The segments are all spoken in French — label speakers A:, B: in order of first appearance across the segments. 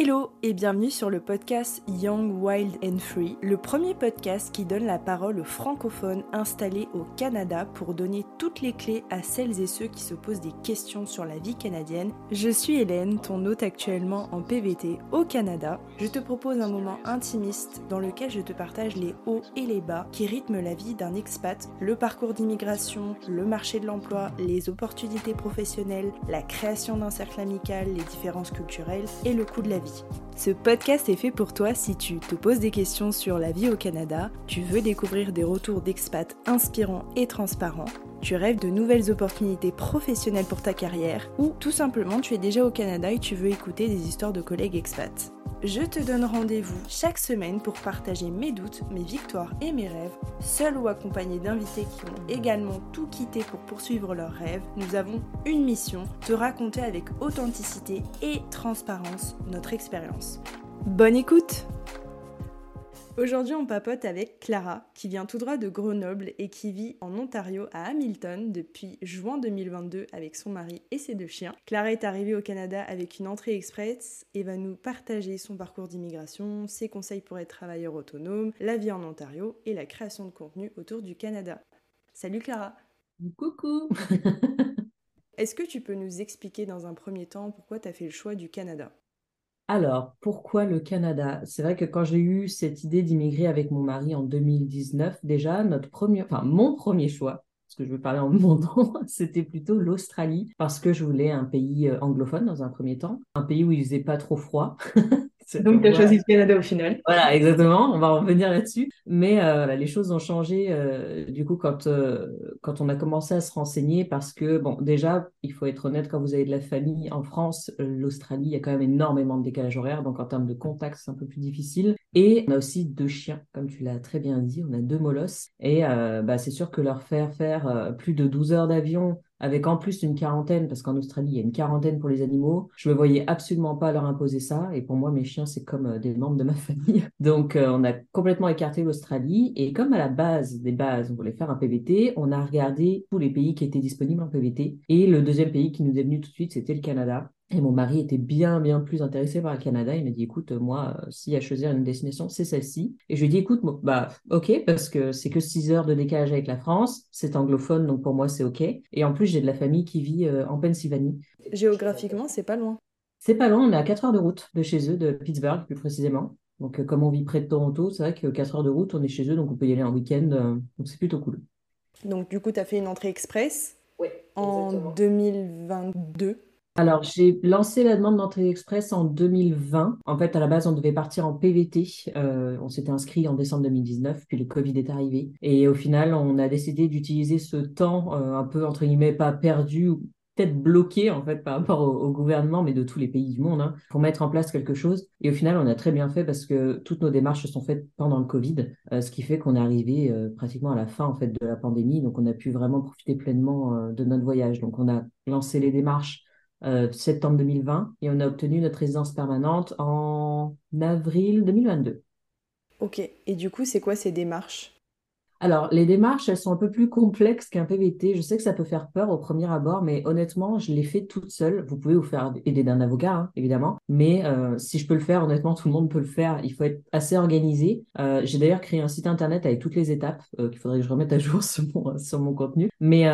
A: Hello et bienvenue sur le podcast Young, Wild and Free, le premier podcast qui donne la parole aux francophones installés au Canada pour donner toutes les clés à celles et ceux qui se posent des questions sur la vie canadienne. Je suis Hélène, ton hôte actuellement en PVT au Canada. Je te propose un moment intimiste dans lequel je te partage les hauts et les bas qui rythment la vie d'un expat, le parcours d'immigration, le marché de l'emploi, les opportunités professionnelles, la création d'un cercle amical, les différences culturelles et le coût de la vie. Ce podcast est fait pour toi si tu te poses des questions sur la vie au Canada, tu veux découvrir des retours d'expats inspirants et transparents, tu rêves de nouvelles opportunités professionnelles pour ta carrière, ou tout simplement tu es déjà au Canada et tu veux écouter des histoires de collègues expats. Je te donne rendez-vous chaque semaine pour partager mes doutes, mes victoires et mes rêves, seul ou accompagné d'invités qui ont également tout quitté pour poursuivre leurs rêves. Nous avons une mission, te raconter avec authenticité et transparence notre expérience. Bonne écoute Aujourd'hui, on papote avec Clara, qui vient tout droit de Grenoble et qui vit en Ontario à Hamilton depuis juin 2022 avec son mari et ses deux chiens. Clara est arrivée au Canada avec une entrée express et va nous partager son parcours d'immigration, ses conseils pour être travailleur autonome, la vie en Ontario et la création de contenu autour du Canada. Salut Clara
B: Coucou
A: Est-ce que tu peux nous expliquer dans un premier temps pourquoi tu as fait le choix du Canada?
B: Alors, pourquoi le Canada? C'est vrai que quand j'ai eu cette idée d'immigrer avec mon mari en 2019, déjà, notre premier, enfin, mon premier choix, parce que je veux parler en mon nom, c'était plutôt l'Australie, parce que je voulais un pays euh, anglophone dans un premier temps, un pays où il faisait pas trop froid,
A: Donc, tu as choisi le Canada au final.
B: Voilà, exactement. On va en revenir là-dessus. Mais euh, les choses ont changé euh, du coup quand, euh, quand on a commencé à se renseigner parce que, bon, déjà, il faut être honnête, quand vous avez de la famille en France, l'Australie, il y a quand même énormément de décalage horaire. Donc, en termes de contact, c'est un peu plus difficile. Et on a aussi deux chiens, comme tu l'as très bien dit. On a deux molosses. Et bah, c'est sûr que leur faire faire plus de 12 heures d'avion avec en plus une quarantaine, parce qu'en Australie, il y a une quarantaine pour les animaux. Je ne me voyais absolument pas leur imposer ça. Et pour moi, mes chiens, c'est comme euh, des membres de ma famille. Donc, euh, on a complètement écarté l'Australie. Et comme à la base des bases, on voulait faire un PVT, on a regardé tous les pays qui étaient disponibles en PVT. Et le deuxième pays qui nous est venu tout de suite, c'était le Canada. Et mon mari était bien, bien plus intéressé par le Canada. Il m'a dit, écoute, moi, euh, s'il y a choisir une destination, c'est celle-ci. Et je lui ai dit, écoute, bah, ok, parce que c'est que 6 heures de décalage avec la France. C'est anglophone, donc pour moi, c'est ok. Et en plus, j'ai de la famille qui vit euh, en Pennsylvanie.
A: Géographiquement, c'est pas loin.
B: C'est pas loin, on est à 4 heures de route de chez eux, de Pittsburgh plus précisément. Donc, euh, comme on vit près de Toronto, c'est vrai que 4 heures de route, on est chez eux, donc on peut y aller en week-end. donc, c'est plutôt cool.
A: Donc, du coup, tu as fait une entrée express
B: oui,
A: en 2022
B: alors, j'ai lancé la demande d'entrée express en 2020. En fait, à la base, on devait partir en PVT. Euh, on s'était inscrit en décembre 2019, puis le Covid est arrivé. Et au final, on a décidé d'utiliser ce temps euh, un peu, entre guillemets, pas perdu, peut-être bloqué en fait par rapport au, gouvernement, mais de tous les pays du monde, hein, pour mettre en place quelque chose. Et au final, on a très bien fait parce que toutes nos démarches se sont faites pendant le Covid, euh, ce qui fait qu'on est arrivé pratiquement à la fin en fait de la pandémie, donc on a pu vraiment profiter pleinement de notre voyage. Donc on a lancé les démarches euh, septembre 2020 et on a obtenu notre résidence permanente en avril 2022.
A: Ok, et du coup, c'est quoi ces démarches?
B: Alors, les démarches, elles sont un peu plus complexes qu'un PVT. Je sais que ça peut faire peur au premier abord, mais honnêtement, je l'ai fait toute seule. Vous pouvez vous faire aider d'un avocat, hein, évidemment. Mais euh, si je peux le faire, honnêtement, tout le monde peut le faire. Il faut être assez organisé. Euh, j'ai d'ailleurs créé un site internet avec toutes les étapes euh, qu'il faudrait que je remette à jour sur mon, sur mon contenu. Mais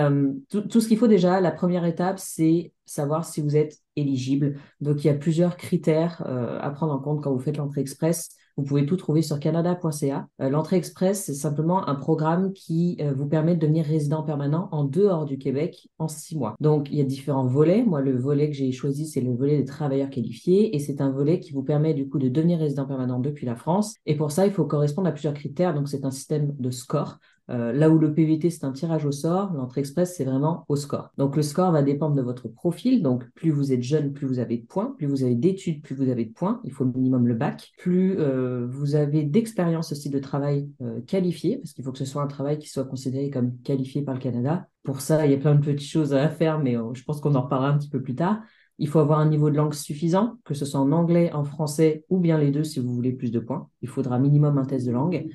B: tout, tout ce qu'il faut déjà, la première étape, c'est savoir si vous êtes éligible. Donc, il y a plusieurs critères à prendre en compte quand vous faites l'entrée express. Vous pouvez tout trouver sur canada.ca. Euh, l'entrée express, c'est simplement un programme qui euh, vous permet de devenir résident permanent en dehors du Québec en six mois. Donc, il y a différents volets. Moi, le volet que j'ai choisi, c'est le volet des travailleurs qualifiés et c'est un volet qui vous permet du coup de devenir résident permanent depuis la France. Et pour ça, il faut correspondre à plusieurs critères. Donc, c'est un système de score. Euh, là où le PVT, c'est un tirage au sort, l'entrée express, c'est vraiment au score. Donc le score va dépendre de votre profil. Donc plus vous êtes jeune, plus vous avez de points. Plus vous avez d'études, plus vous avez de points. Il faut au minimum le bac. Plus euh, vous avez d'expérience aussi de travail euh, qualifié, parce qu'il faut que ce soit un travail qui soit considéré comme qualifié par le Canada. Pour ça, il y a plein de petites choses à faire, mais je pense qu'on en reparlera un petit peu plus tard. Il faut avoir un niveau de langue suffisant, que ce soit en anglais, en français ou bien les deux si vous voulez plus de points. Il faudra minimum un test de langue.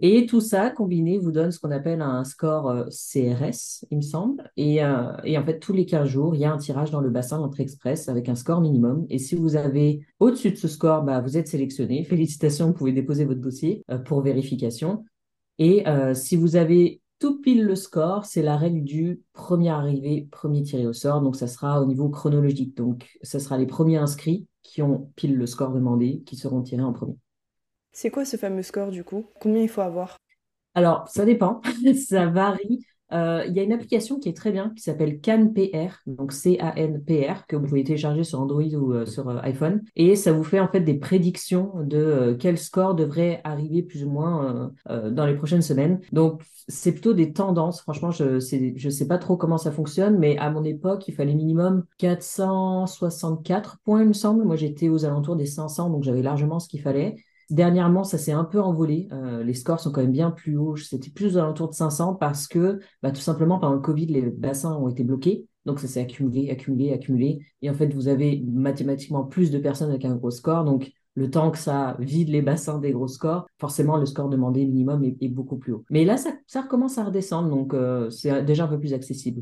B: Et tout ça combiné vous donne ce qu'on appelle un score euh, CRS, il me semble. Et, euh, et, en fait, tous les 15 jours, il y a un tirage dans le bassin d'entrée express avec un score minimum. Et si vous avez au-dessus de ce score, bah, vous êtes sélectionné. Félicitations, vous pouvez déposer votre dossier euh, pour vérification. Et si vous avez tout pile le score, c'est la règle du premier arrivé, premier tiré au sort. Donc, ça sera au niveau chronologique. Donc, ça sera les premiers inscrits qui ont pile le score demandé qui seront tirés en premier.
A: C'est quoi ce fameux score du coup? Combien il faut avoir?
B: Alors, ça dépend, ça varie. Euh, il y a une application qui est très bien qui s'appelle CanPR, donc C-A-N-P-R, que vous pouvez télécharger sur Android ou euh, sur euh, iPhone. Et ça vous fait en fait des prédictions de quel score devrait arriver plus ou moins dans les prochaines semaines. Donc, c'est plutôt des tendances. Franchement, je ne sais pas trop comment ça fonctionne, mais à mon époque, il fallait minimum 464 points, il me semble. Moi, j'étais aux alentours des 500, donc j'avais largement ce qu'il fallait. Dernièrement, ça s'est un peu envolé. Euh, les scores sont quand même bien plus hauts. C'était plus aux alentours de 500 parce que, bah, tout simplement, pendant le Covid, les bassins ont été bloqués. Donc, ça s'est accumulé, accumulé, accumulé. Et en fait, vous avez mathématiquement plus de personnes avec un gros score. Donc, le temps que ça vide les bassins des gros scores, forcément, le score demandé minimum est, beaucoup plus haut. Mais là, ça, recommence à redescendre. Donc, euh, c'est déjà un peu plus accessible.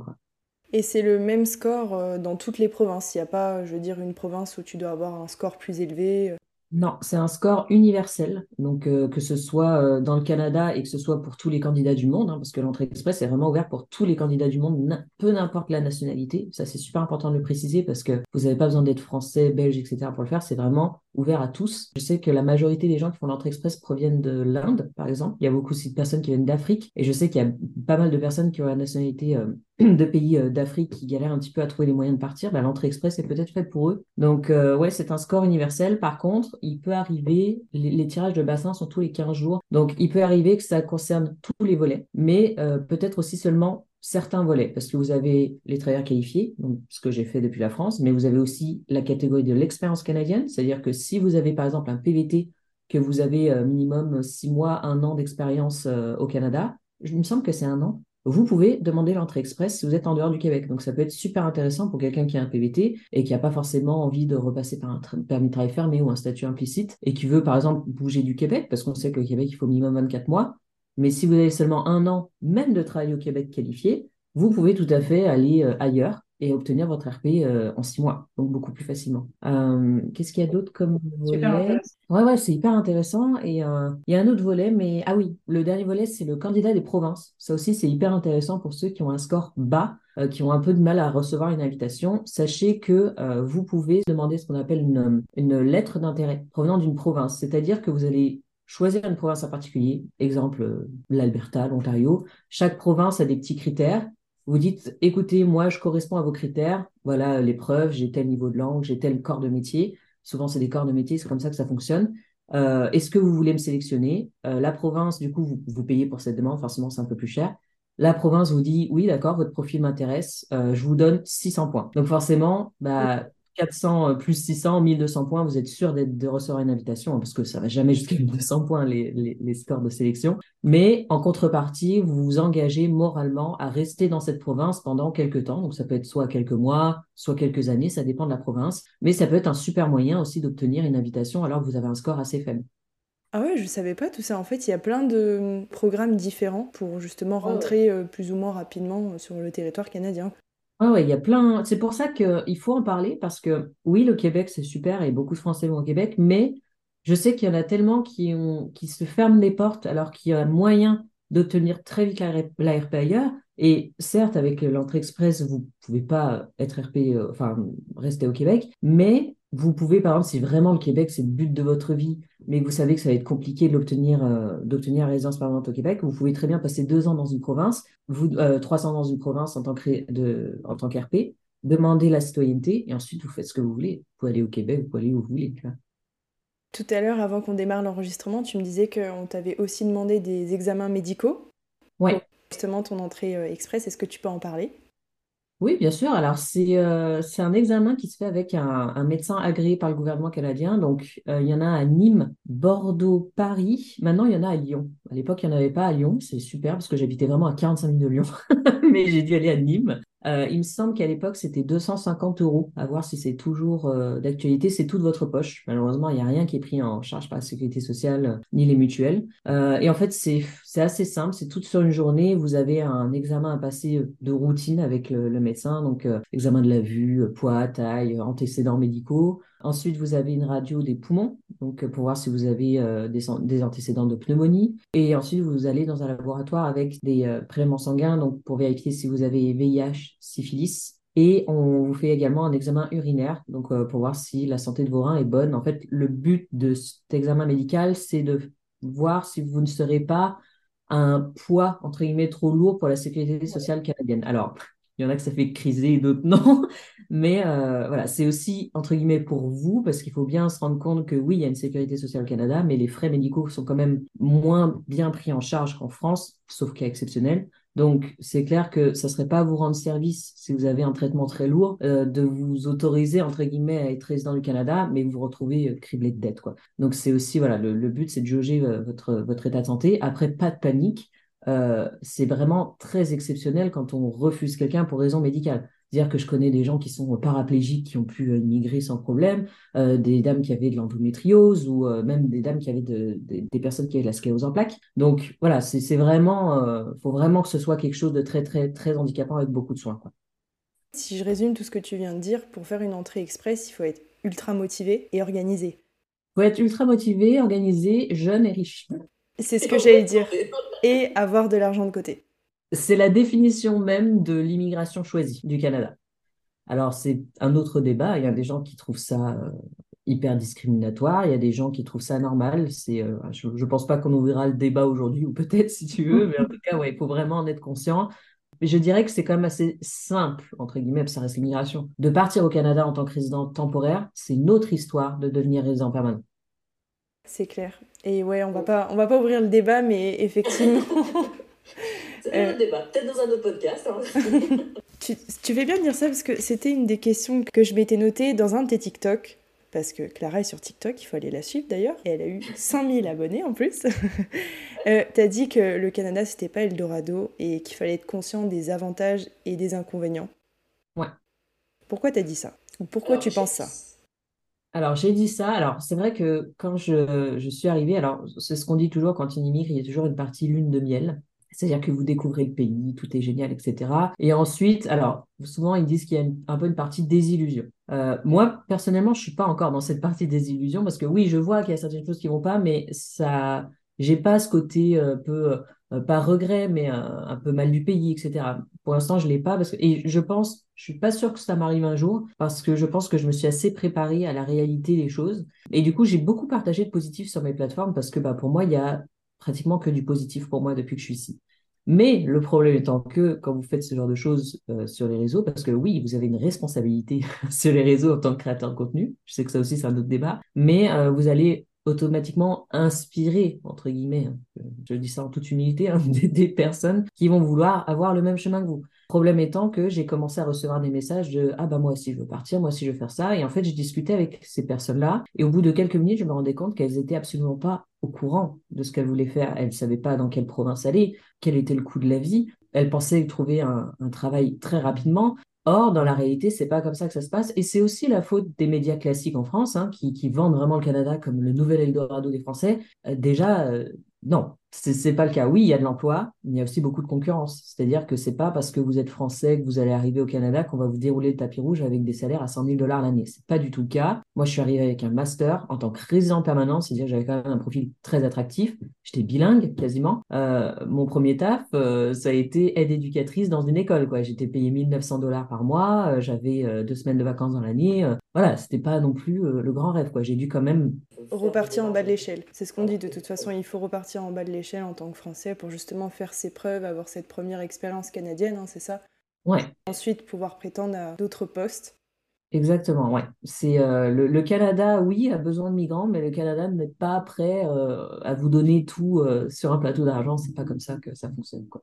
A: Et c'est le même score euh, dans toutes les provinces. Il n'y a pas, je veux dire, une province où tu dois avoir un score plus élevé.
B: Non, c'est un score universel, donc euh, que ce soit euh, dans le Canada et que ce soit pour tous les candidats du monde, hein, parce que l'entrée express est vraiment ouverte pour tous les candidats du monde, peu n'importe la nationalité. Ça, c'est super important de le préciser parce que vous n'avez pas besoin d'être français, belge, etc. pour le faire. C'est vraiment ouvert à tous. Je sais que la majorité des gens qui font l'entrée express proviennent de l'Inde, par exemple. Il y a beaucoup aussi de personnes qui viennent d'Afrique et je sais qu'il y a pas mal de personnes qui ont la nationalité euh, de pays euh, d'Afrique qui galèrent un petit peu à trouver les moyens de partir, bah, l'entrée express est peut-être faite pour eux. Donc euh, ouais, c'est un score universel. Par contre, il peut arriver, les, tirages de bassin sont tous les 15 jours, donc il peut arriver que ça concerne tous les volets, mais euh, peut-être aussi seulement certains volets, parce que vous avez les travailleurs qualifiés, ce que j'ai fait depuis la France, mais vous avez aussi la catégorie de l'expérience canadienne, c'est-à-dire que si vous avez par exemple un PVT, que vous avez minimum 6 mois, 1 an d'expérience au Canada, il me semble que c'est un an, vous pouvez demander l'entrée express si vous êtes en dehors du Québec. Donc, ça peut être super intéressant pour quelqu'un qui a un PVT et qui n'a pas forcément envie de repasser par un permis de travail fermé ou un statut implicite et qui veut, par exemple, bouger du Québec, parce qu'on sait qu'au Québec, il faut minimum 24 mois. Mais si vous avez seulement un an, même de travail au Québec qualifié, vous pouvez tout à fait aller euh, ailleurs et obtenir votre RP euh, en six mois, donc beaucoup plus facilement. Euh, qu'est-ce qu'il y a d'autre comme volet? Ouais, ouais, c'est hyper intéressant. Et euh, il y a un autre volet, mais ah oui, le dernier volet, c'est le candidat des provinces. Ça aussi, c'est hyper intéressant pour ceux qui ont un score bas, qui ont un peu de mal à recevoir une invitation. Sachez que vous pouvez demander ce qu'on appelle une, une lettre d'intérêt provenant d'une province, c'est-à-dire que vous allez choisir une province en particulier, exemple l'Alberta, l'Ontario. Chaque province a des petits critères vous dites, écoutez, moi, je corresponds à vos critères. Voilà l'épreuve, j'ai tel niveau de langue, j'ai tel corps de métier. Souvent, c'est des corps de métier, c'est comme ça que ça fonctionne. Euh, est-ce que vous voulez me sélectionner? Euh, La province, du coup, vous, payez pour cette demande, forcément, c'est un peu plus cher. La province vous dit, oui, d'accord, votre profil m'intéresse, euh, je vous donne 600 points. Donc, forcément, bah, 400 euh, plus 600, 1200 points, vous êtes sûr de recevoir une invitation, hein, parce que ça va jamais jusqu'à 1200 points les, les, scores de sélection. Mais en contrepartie, vous vous engagez moralement à rester dans cette province pendant quelques temps. Donc ça peut être soit quelques mois, soit quelques années, ça dépend de la province. Mais ça peut être un super moyen aussi d'obtenir une invitation alors que vous avez un score assez faible.
A: Ah ouais, je savais pas tout ça. En fait, il y a plein de programmes différents pour justement rentrer euh, plus ou moins rapidement sur le territoire canadien.
B: Ouais, il y a plein. C'est pour ça qu'il faut en parler parce que oui, le Québec, c'est super et beaucoup de Français vont au Québec, mais je sais qu'il y en a tellement qui, ont, qui se ferment les portes alors qu'il y a moyen d'obtenir très vite la, RP ailleurs. Et certes, avec l'entrée express, vous ne pouvez pas être RP, euh, enfin, rester au Québec, mais vous pouvez, par exemple, si vraiment le Québec, c'est le but de votre vie, mais vous savez que ça va être compliqué d'obtenir euh, d'obtenir la résidence permanente au Québec, vous pouvez très bien passer deux ans dans une province, vous, euh, trois ans dans une province en tant qu'RP, demander la citoyenneté, et ensuite vous faites ce que vous voulez. Vous pouvez aller au Québec, vous pouvez aller où vous voulez.
A: Tout à l'heure, avant qu'on démarre l'enregistrement, tu me disais qu'on t'avait aussi demandé des examens médicaux.
B: Oui.
A: Justement, ton entrée euh, express, est-ce que tu peux en parler?
B: Oui, bien sûr. Alors, c'est euh, c'est un examen qui se fait avec un, médecin agréé par le gouvernement canadien. Donc, euh, il y en a à Nîmes, Bordeaux, Paris. Maintenant, il y en a à Lyon. À l'époque, il n'y en avait pas à Lyon. C'est super parce que j'habitais vraiment à 45 minutes de Lyon. Mais j'ai dû aller à Nîmes. Euh, il me semble qu'à l'époque, c'était 250 euros. À voir si c'est toujours euh, d'actualité. C'est toute votre poche. Malheureusement, il n'y a rien qui est pris en charge par la sécurité sociale euh, ni les mutuelles. et en fait, c'est assez simple. C'est toute sur une journée. Vous avez un examen à passer de routine avec le, le médecin. Donc, examen de la vue, poids, taille, antécédents médicaux. Ensuite, vous avez une radio des poumons, donc pour voir si vous avez des, des, antécédents de pneumonie. Et ensuite, vous allez dans un laboratoire avec des prélèvements sanguins, donc pour vérifier si vous avez VIH, syphilis. Et on vous fait également un examen urinaire, donc euh, pour voir si la santé de vos reins est bonne. En fait, le but de cet examen médical, c'est de voir si vous ne serez pas un poids, entre guillemets, trop lourd pour la sécurité sociale canadienne. Alors, il y en a que ça fait criser d'autres non. Mais euh, voilà, c'est aussi, entre guillemets, pour vous, parce qu'il faut bien se rendre compte que oui, il y a une sécurité sociale au Canada, mais les frais médicaux sont quand même moins bien pris en charge qu'en France, sauf cas exceptionnel. Donc, c'est clair que ça ne serait pas vous rendre service si vous avez un traitement très lourd euh, de vous autoriser, entre guillemets, à être résident du Canada, mais vous vous retrouvez euh, criblé de dettes. Quoi. Donc, c'est aussi, voilà, le, but, c'est de jauger votre, votre état de santé. Après, pas de panique. C'est vraiment très exceptionnel quand on refuse quelqu'un pour raison médicale. C'est-à-dire que je connais des gens qui sont paraplégiques, qui ont pu immigrer sans problème, euh, des dames qui avaient de l'endométriose ou euh, même des dames qui avaient des personnes qui avaient de la sclérose en plaques. Donc voilà, c'est vraiment, euh, faut vraiment que ce soit quelque chose de très très très handicapant avec beaucoup de soins. Quoi.
A: Si je résume tout ce que tu viens de dire, pour faire une entrée express, il faut être ultra motivé et organisé.
B: Il faut être ultra motivé, organisé, jeune et riche.
A: C'est ce que j'allais dire. Et avoir de l'argent de côté.
B: C'est la définition même de l'immigration choisie du Canada. Alors, c'est un autre débat. Il y a des gens qui trouvent ça euh, hyper discriminatoire. Il y a des gens qui trouvent ça normal. C'est, euh, je ne pense pas qu'on ouvrira le débat aujourd'hui, ou peut-être si tu veux, mais en tout cas, ouais, il faut vraiment en être conscient. Mais je dirais que c'est quand même assez simple, entre guillemets, ça reste l'immigration. De partir au Canada en tant que résident temporaire, c'est une autre histoire de devenir résident permanent.
A: C'est clair. Et ouais, on va pas, on va pas ouvrir le débat, mais effectivement.
B: C'est un autre débat, peut-être dans un autre podcast. Hein.
A: tu, tu, fais bien de dire ça parce que c'était une des questions que je m'étais notée dans un de tes TikTok. Parce que Clara est sur TikTok, il faut aller la suivre d'ailleurs, et elle a eu 5000 abonnés en plus. euh, T'as dit que le Canada c'était pas Eldorado et qu'il fallait être conscient des avantages et des inconvénients.
B: Ouais.
A: Pourquoi t'as dit ça? Ou pourquoi tu penses ça?
B: Alors, j'ai dit ça. Alors, c'est vrai que quand je, suis arrivée, alors, c'est ce qu'on dit toujours quand on immigre, il y a toujours une partie lune de miel. C'est-à-dire que vous découvrez le pays, tout est génial, etc. Et ensuite, alors, souvent, ils disent qu'il y a un peu une partie désillusion. Euh, moi, personnellement, je suis pas encore dans cette partie désillusion parce que oui, je vois qu'il y a certaines choses qui vont pas, mais ça, j'ai pas ce côté euh, peu, euh, pas regret, mais un peu mal du pays, etc. Pour l'instant, je l'ai pas parce que, et je pense, je suis pas sûre que ça m'arrive un jour parce que je pense que je me suis assez préparée à la réalité des choses. Et du coup, j'ai beaucoup partagé de positifs sur mes plateformes parce que, bah, pour moi, il y a pratiquement que du positif pour moi depuis que je suis ici. Mais le problème étant que quand vous faites ce genre de choses euh, sur les réseaux, parce que oui, vous avez une responsabilité sur les réseaux en tant que créateur de contenu, je sais que ça aussi c'est un autre débat, mais euh, vous allez automatiquement inspirer, entre guillemets, hein, je dis ça en toute humilité, hein, des, personnes qui vont vouloir avoir le même chemin que vous. Problème étant que j'ai commencé à recevoir des messages de ah bah moi aussi je veux partir, moi aussi je veux faire ça. Et en fait, j'ai discuté avec ces personnes-là. Et au bout de quelques minutes, je me rendais compte qu'elles étaient absolument pas au courant de ce qu'elles voulaient faire. Elles ne savaient pas dans quelle province aller, quel était le coût de la vie. Elles pensaient trouver un, travail très rapidement. Or, dans la réalité, c'est pas comme ça que ça se passe. Et c'est aussi la faute des médias classiques en France, hein, qui, vendent vraiment le Canada comme le nouvel Eldorado des Français. Euh, déjà, euh, non, c'est pas le cas. Oui, il y a de l'emploi, mais il y a aussi beaucoup de concurrence. C'est-à-dire que c'est pas parce que vous êtes français que vous allez arriver au Canada qu'on va vous dérouler le tapis rouge avec des salaires à 100 000 dollars l'année. C'est pas du tout le cas. Moi, je suis arrivé avec un master en tant que résident permanent, c'est-à-dire j'avais quand même un profil très attractif. J'étais bilingue quasiment. Euh, mon premier taf, euh, ça a été aide éducatrice dans une école. Quoi. J'étais payé 1900 dollars par mois. Euh, j'avais deux semaines de vacances dans l'année. Voilà, c'était pas non plus le grand rêve. Quoi. J'ai dû quand même
A: repartir en bas de l'échelle. C'est ce qu'on dit de toute façon, il faut repartir en bas de l'échelle en tant que Français pour justement faire ses preuves, avoir cette première expérience canadienne, hein, c'est ça?
B: Ouais.
A: Ensuite, pouvoir prétendre à d'autres postes.
B: Exactement, ouais. C'est euh, le, Canada, oui, a besoin de migrants, mais le Canada n'est pas prêt euh, à vous donner tout euh, sur un plateau d'argent. C'est pas comme ça que ça fonctionne, quoi.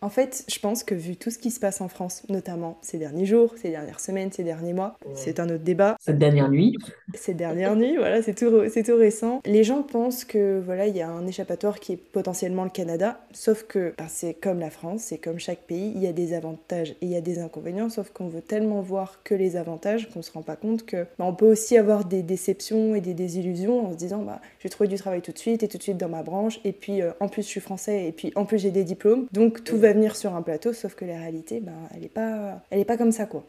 A: En fait, je pense que vu tout ce qui se passe en France, notamment ces derniers jours, ces dernières semaines, ces derniers mois, c'est un autre débat.
B: Cette dernière nuit.
A: Ces dernières nuits, voilà, c'est tout, c'est tout récent. Les gens pensent que voilà, il y a un échappatoire qui est potentiellement le Canada, sauf que ben, c'est comme la France, c'est comme chaque pays, il y a des avantages et il y a des inconvénients, sauf qu'on veut tellement voir que les avantages qu'on se rend pas compte que ben, on peut aussi avoir des déceptions et des désillusions en se disant bah j'ai trouvé du travail tout de suite et tout de suite dans ma branche et puis euh, en plus je suis français et puis en plus j'ai des diplômes, donc tout va venir sur un plateau, sauf que la réalité, ben, elle n'est pas, elle est pas comme ça, quoi.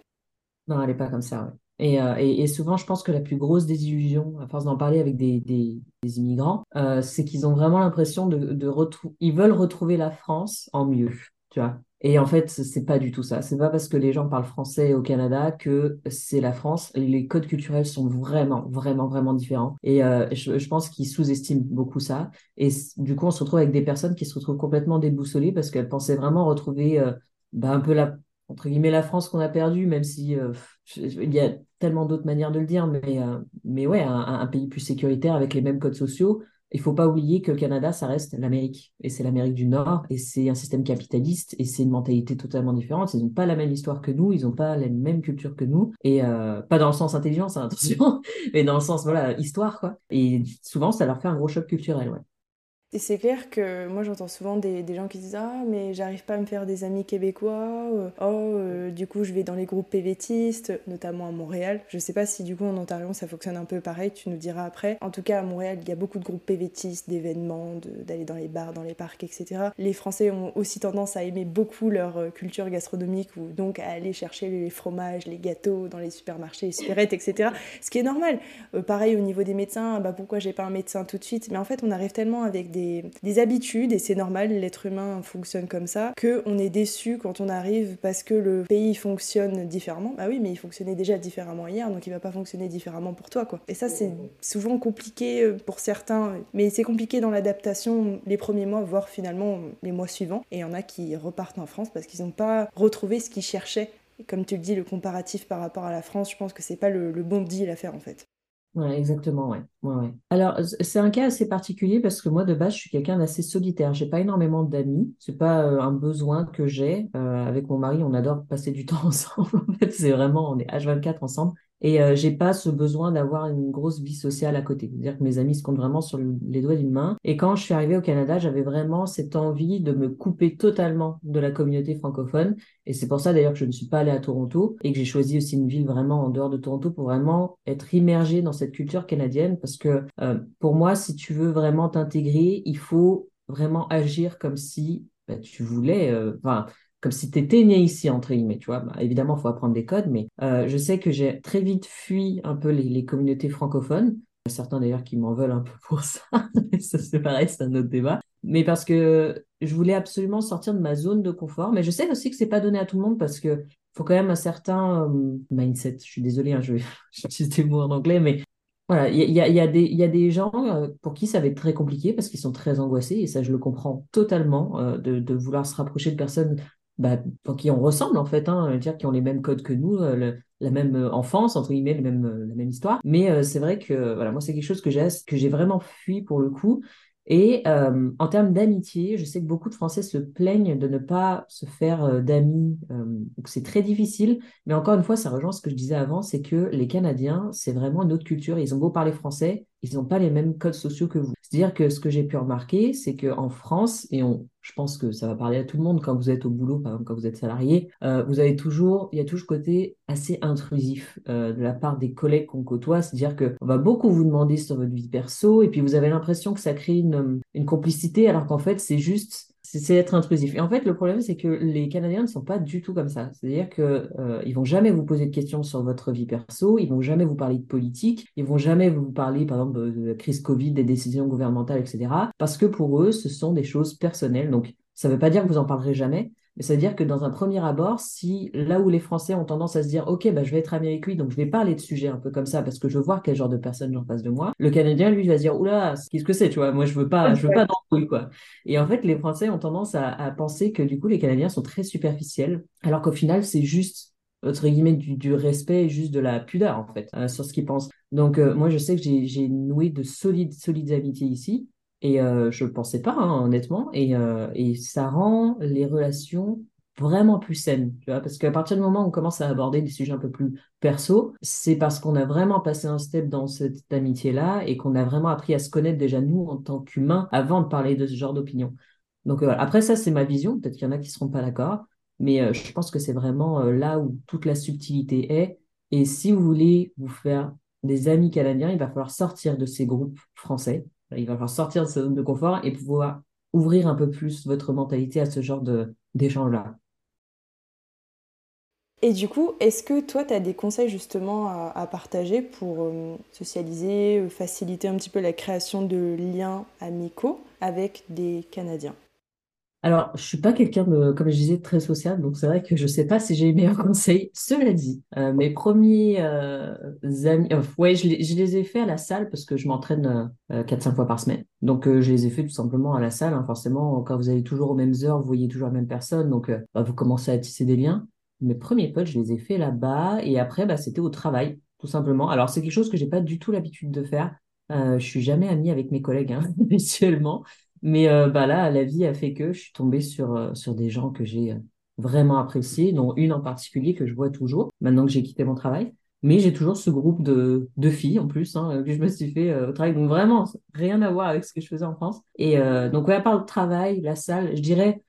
B: Non, elle n'est pas comme ça, euh, Et, et, souvent, je pense que la plus grosse désillusion, à force d'en parler avec des, des, immigrants, euh, c'est qu'ils ont vraiment l'impression de, de retrouver, ils veulent retrouver la France en mieux, tu vois. Et en fait, c'est pas du tout ça. C'est pas parce que les gens parlent français au Canada que c'est la France. Les codes culturels sont vraiment, vraiment, vraiment différents. Et euh, je, pense qu'ils sous-estiment beaucoup ça. Et du coup, on se retrouve avec des personnes qui se retrouvent complètement déboussolées parce qu'elles pensaient vraiment retrouver euh, bah, un peu la, entre guillemets, la France qu'on a perdue, même si euh, il y a tellement d'autres manières de le dire, mais, mais ouais, un, un, pays plus sécuritaire avec les mêmes codes sociaux il faut pas oublier que le Canada, ça reste l'Amérique. Et c'est l'Amérique du Nord, et c'est un système capitaliste, et c'est une mentalité totalement différente. Ils n'ont pas la même histoire que nous, ils n'ont pas la même culture que nous, et euh, pas dans le sens intelligence, attention, mais dans le sens, voilà, histoire, quoi. Et souvent, ça leur fait un gros choc culturel, ouais.
A: Et c'est clair que moi j'entends souvent des, des, gens qui disent Ah, mais j'arrive pas à me faire des amis québécois, euh, oh, euh, du coup je vais dans les groupes PVTistes, notamment à Montréal. Je sais pas si du coup en Ontario ça fonctionne un peu pareil, tu nous diras après. En tout cas à Montréal, il y a beaucoup de groupes PVTistes, d'événements, d'aller dans les bars, dans les parcs, etc. Les Français ont aussi tendance à aimer beaucoup leur euh, culture gastronomique ou donc à aller chercher les fromages, les gâteaux dans les supermarchés, les supérettes, etc. Ce qui est normal. pareil au niveau des médecins, bah pourquoi j'ai pas un médecin tout de suite? Mais en fait, on arrive tellement avec des des, habitudes, et c'est normal, l'être humain fonctionne comme ça, qu'on est déçu quand on arrive parce que le pays fonctionne différemment. Bah oui, mais il fonctionnait déjà différemment hier, donc il va pas fonctionner différemment pour toi, quoi. Et ça, c'est souvent compliqué euh, pour certains, mais c'est compliqué dans l'adaptation les premiers mois, voire finalement les mois suivants. Et il y en a qui repartent en France parce qu'ils n'ont pas retrouvé ce qu'ils cherchaient. comme tu le dis, le comparatif par rapport à la France, je pense que c'est pas le, le bon deal à faire en fait.
B: Ouais, exactement, ouais. Ouais, ouais. Alors, c'est un cas assez particulier parce que moi, de base, je suis quelqu'un d'assez solitaire. J'ai pas énormément d'amis. C'est pas euh, un besoin que j'ai. Euh, avec mon mari, on adore passer du temps ensemble. En fait, c'est vraiment, on est H24 ensemble. Et euh, j'ai pas ce besoin d'avoir une grosse vie sociale à côté. C'est-à-dire que mes amis se comptent vraiment sur les doigts d'une main. Et quand je suis arrivée au Canada, j'avais vraiment cette envie de me couper totalement de la communauté francophone. Et c'est pour ça d'ailleurs que je ne suis pas allée à Toronto et que j'ai choisi aussi une ville vraiment en dehors de Toronto pour vraiment être immergée dans cette culture canadienne. Parce que euh, pour moi, si tu veux vraiment t'intégrer, il faut vraiment agir comme si bah, tu voulais. Euh, enfin, comme si tu étais né ici, entre guillemets, tu vois. Bah, évidemment, il faut apprendre des codes, mais euh, je sais que j'ai très vite fui un peu les, communautés francophones. Certains d'ailleurs qui m'en veulent un peu pour ça, ça c'est pareil, c'est un autre débat. Mais parce que je voulais absolument sortir de ma zone de confort, mais je sais aussi que c'est pas donné à tout le monde parce que faut quand même un certain euh, mindset. Je suis désolée, hein, je vais des mots en anglais, mais voilà, il y a, y, a y a, des gens euh, pour qui ça va être très compliqué parce qu'ils sont très angoissés et ça, je le comprends totalement de, vouloir se rapprocher de personnes bah, qui on ressemble en fait, hein, dire qui ont les mêmes codes que nous, euh, la même euh, enfance entre guillemets, euh, la même histoire. Mais c'est vrai que voilà, moi c'est quelque chose que j'ai que j'ai vraiment fui pour le coup. Et en termes d'amitié, je sais que beaucoup de Français se plaignent de ne pas se faire d'amis, c'est très difficile. Mais encore une fois, ça rejoint ce que je disais avant, c'est que les Canadiens, c'est vraiment une autre culture. Ils ont beau parler français, ils n'ont pas les mêmes codes sociaux que vous. C'est-à-dire que ce que j'ai pu remarquer, c'est qu'en France, et je pense que ça va parler à tout le monde quand vous êtes au boulot, par exemple quand vous êtes salarié, euh, vous avez toujours, il y a toujours côté assez intrusif euh, de la part des collègues qu'on côtoie, c'est-à-dire qu'on va beaucoup vous demander sur votre vie perso, et puis vous avez l'impression que ça crée une complicité, alors qu'en fait c'est juste c'est être intrusif. Et en fait, le problème, c'est que les Canadiens ne sont pas du tout comme ça. C'est-à-dire que euh, vont jamais vous poser de questions sur votre vie perso, ils vont jamais vous parler de politique, ils vont jamais vous parler, par exemple, de la crise Covid, des décisions gouvernementales, etc. Parce que pour eux, ce sont des choses personnelles. Donc, ça ne veut pas dire que vous en parlerez jamais, c'est-à-dire que dans un premier abord, si là où les Français ont tendance à se dire, OK, bah, je vais être ami avec lui, donc je vais parler de sujets un peu comme ça parce que je veux voir quel genre de personne j'en face de moi, le Canadien, lui, va se dire, oula, qu'est-ce que c'est, tu vois, moi, je veux pas, je veux pas d'embrouille, quoi. Et en fait, les Français ont tendance à, penser que du coup, les Canadiens sont très superficiels, alors qu'au final, c'est juste entre guillemets du, respect et juste de la pudeur en fait euh, sur ce qu'ils pensent. Donc euh, moi je sais que j'ai noué de solides solides amitiés ici Et euh, je ne pensais pas, hein, honnêtement. Et, euh, et ça rend les relations vraiment plus saines, tu vois, parce qu'à partir du moment où on commence à aborder des sujets un peu plus perso, c'est parce qu'on a vraiment passé un step dans cette amitié-là et qu'on a vraiment appris à se connaître déjà nous en tant qu'humains avant de parler de ce genre d'opinion. Donc euh, après ça, c'est ma vision. Peut-être qu'il y en a qui seront pas d'accord, mais euh, je pense que c'est vraiment là où toute la subtilité est. Et si vous voulez vous faire des amis canadiens, il va falloir sortir de ces groupes français. Il va falloir sortir de ce zone de confort et pouvoir ouvrir un peu plus votre mentalité à ce genre d'échange-là.
A: Et du coup, est-ce que toi, tu as des conseils justement à, partager pour socialiser, faciliter un petit peu la création de liens amicaux avec des Canadiens?
B: Alors, je suis pas quelqu'un de, comme je disais, très social, donc c'est vrai que je sais pas si j'ai les meilleurs conseils. Cela dit, euh, mes premiers euh, amis, euh, ouais, je les, ai faits à la salle parce que je m'entraîne euh, 4-5 fois par semaine. Donc, je les ai fait tout simplement à la salle. Hein. Forcément, quand vous allez toujours aux mêmes heures, vous voyez toujours la même personne, donc bah, vous commencez à tisser des liens. Mes premiers potes, je les ai faits là-bas, et après, bah, c'était au travail, tout simplement. Alors, c'est quelque chose que j'ai pas du tout l'habitude de faire. je suis jamais amie avec mes collègues, hein. Mais euh, bah là, la vie a fait que je suis tombée sur, euh, sur des gens que j'ai euh, vraiment appréciés, dont une en particulier que je vois toujours, maintenant que j'ai quitté mon travail. Mais j'ai toujours ce groupe de, de filles en plus hein, que je me suis fait au travail. Donc vraiment, rien à voir avec ce que je faisais en France. Et donc, ouais, à part le travail, la salle, je dirais,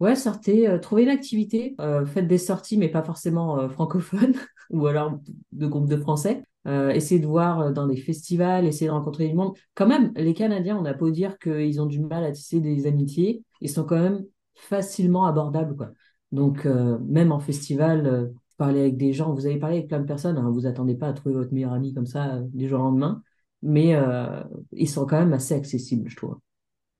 B: ouais, sortez, trouvez une activité, faites des sorties, mais pas forcément francophones, ou alors de groupes de français. Euh, essayer de voir euh, dans des festivals, essayer de rencontrer du monde. Quand même, les Canadiens, on a beau dire qu'ils ont du mal à tisser des amitiés, ils sont quand même facilement abordables. Quoi. Donc, euh, même en festival, parler avec des gens, vous avez parlé avec plein de personnes, hein, vous attendez pas à trouver votre meilleur ami comme ça du jour au lendemain, mais ils sont quand même assez accessibles, je trouve.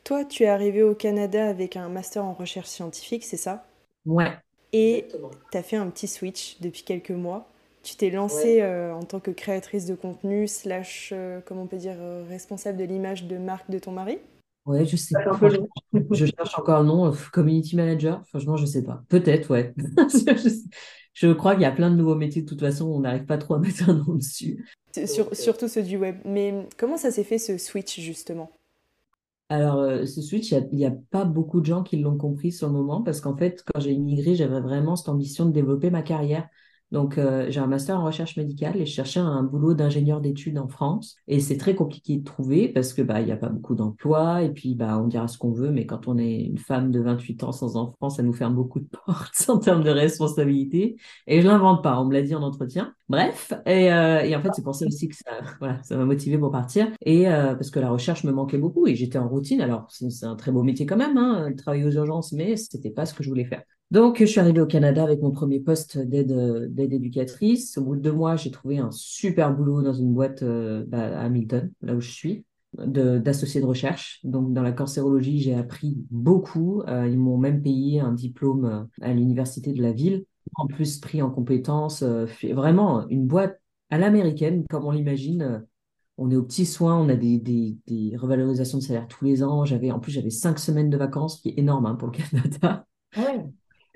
A: Toi, tu es arrivé au Canada avec un master en recherche scientifique, c'est ça?
B: Ouais.
A: Et tu as fait un petit switch depuis quelques mois. Tu t'es lancée euh, en tant que créatrice de contenu, slash, euh, comment on peut dire, euh, responsable de l'image de marque de ton mari
B: Ouais, je sais pas. je cherche encore le nom. Community manager, franchement, je sais pas. Peut-être, ouais. je, crois qu'il y a plein de nouveaux métiers. De toute façon, on n'arrive pas trop à mettre un nom dessus.
A: surtout ceux du web. Mais comment ça s'est fait ce switch, justement?
B: Alors, ce switch, il n'y a, pas beaucoup de gens qui l'ont compris sur le moment parce qu'en fait, quand j'ai immigré, j'avais vraiment cette ambition de développer ma carrière. Donc, euh, j'ai un master en recherche médicale et je cherchais un boulot d'ingénieur d'études en France. Et c'est très compliqué de trouver parce que bah il y a pas beaucoup d'emplois et puis bah on dira ce qu'on veut, mais quand on est une femme de 28 ans sans enfant, ça nous ferme beaucoup de portes en termes de responsabilité. Et je l'invente pas, on me l'a dit en entretien. Bref, et, euh, et en fait c'est pour ça aussi que ça voilà ça m'a motivé pour partir et euh, parce que la recherche me manquait beaucoup et j'étais en routine. Alors c'est un très beau métier quand même, hein, travailler aux urgences, mais c'était pas ce que je voulais faire. Donc, je suis arrivée au Canada avec mon premier poste d'aide d'aide éducatrice. Au bout de deux mois, j'ai trouvé un super boulot dans une boîte euh, bah, à Hamilton, là où je suis, d'associé de, recherche. Donc, dans la cancérologie, j'ai appris beaucoup. Euh, ils m'ont même payé un diplôme euh, à l'université de la ville. En plus, pris en compétences. vraiment, une boîte à l'américaine, comme on l'imagine. on est aux petits soins, on a des, des, des, revalorisations de salaire tous les ans. J'avais, en plus, j'avais cinq semaines de vacances, qui est énorme hein, pour le Canada. Ouais.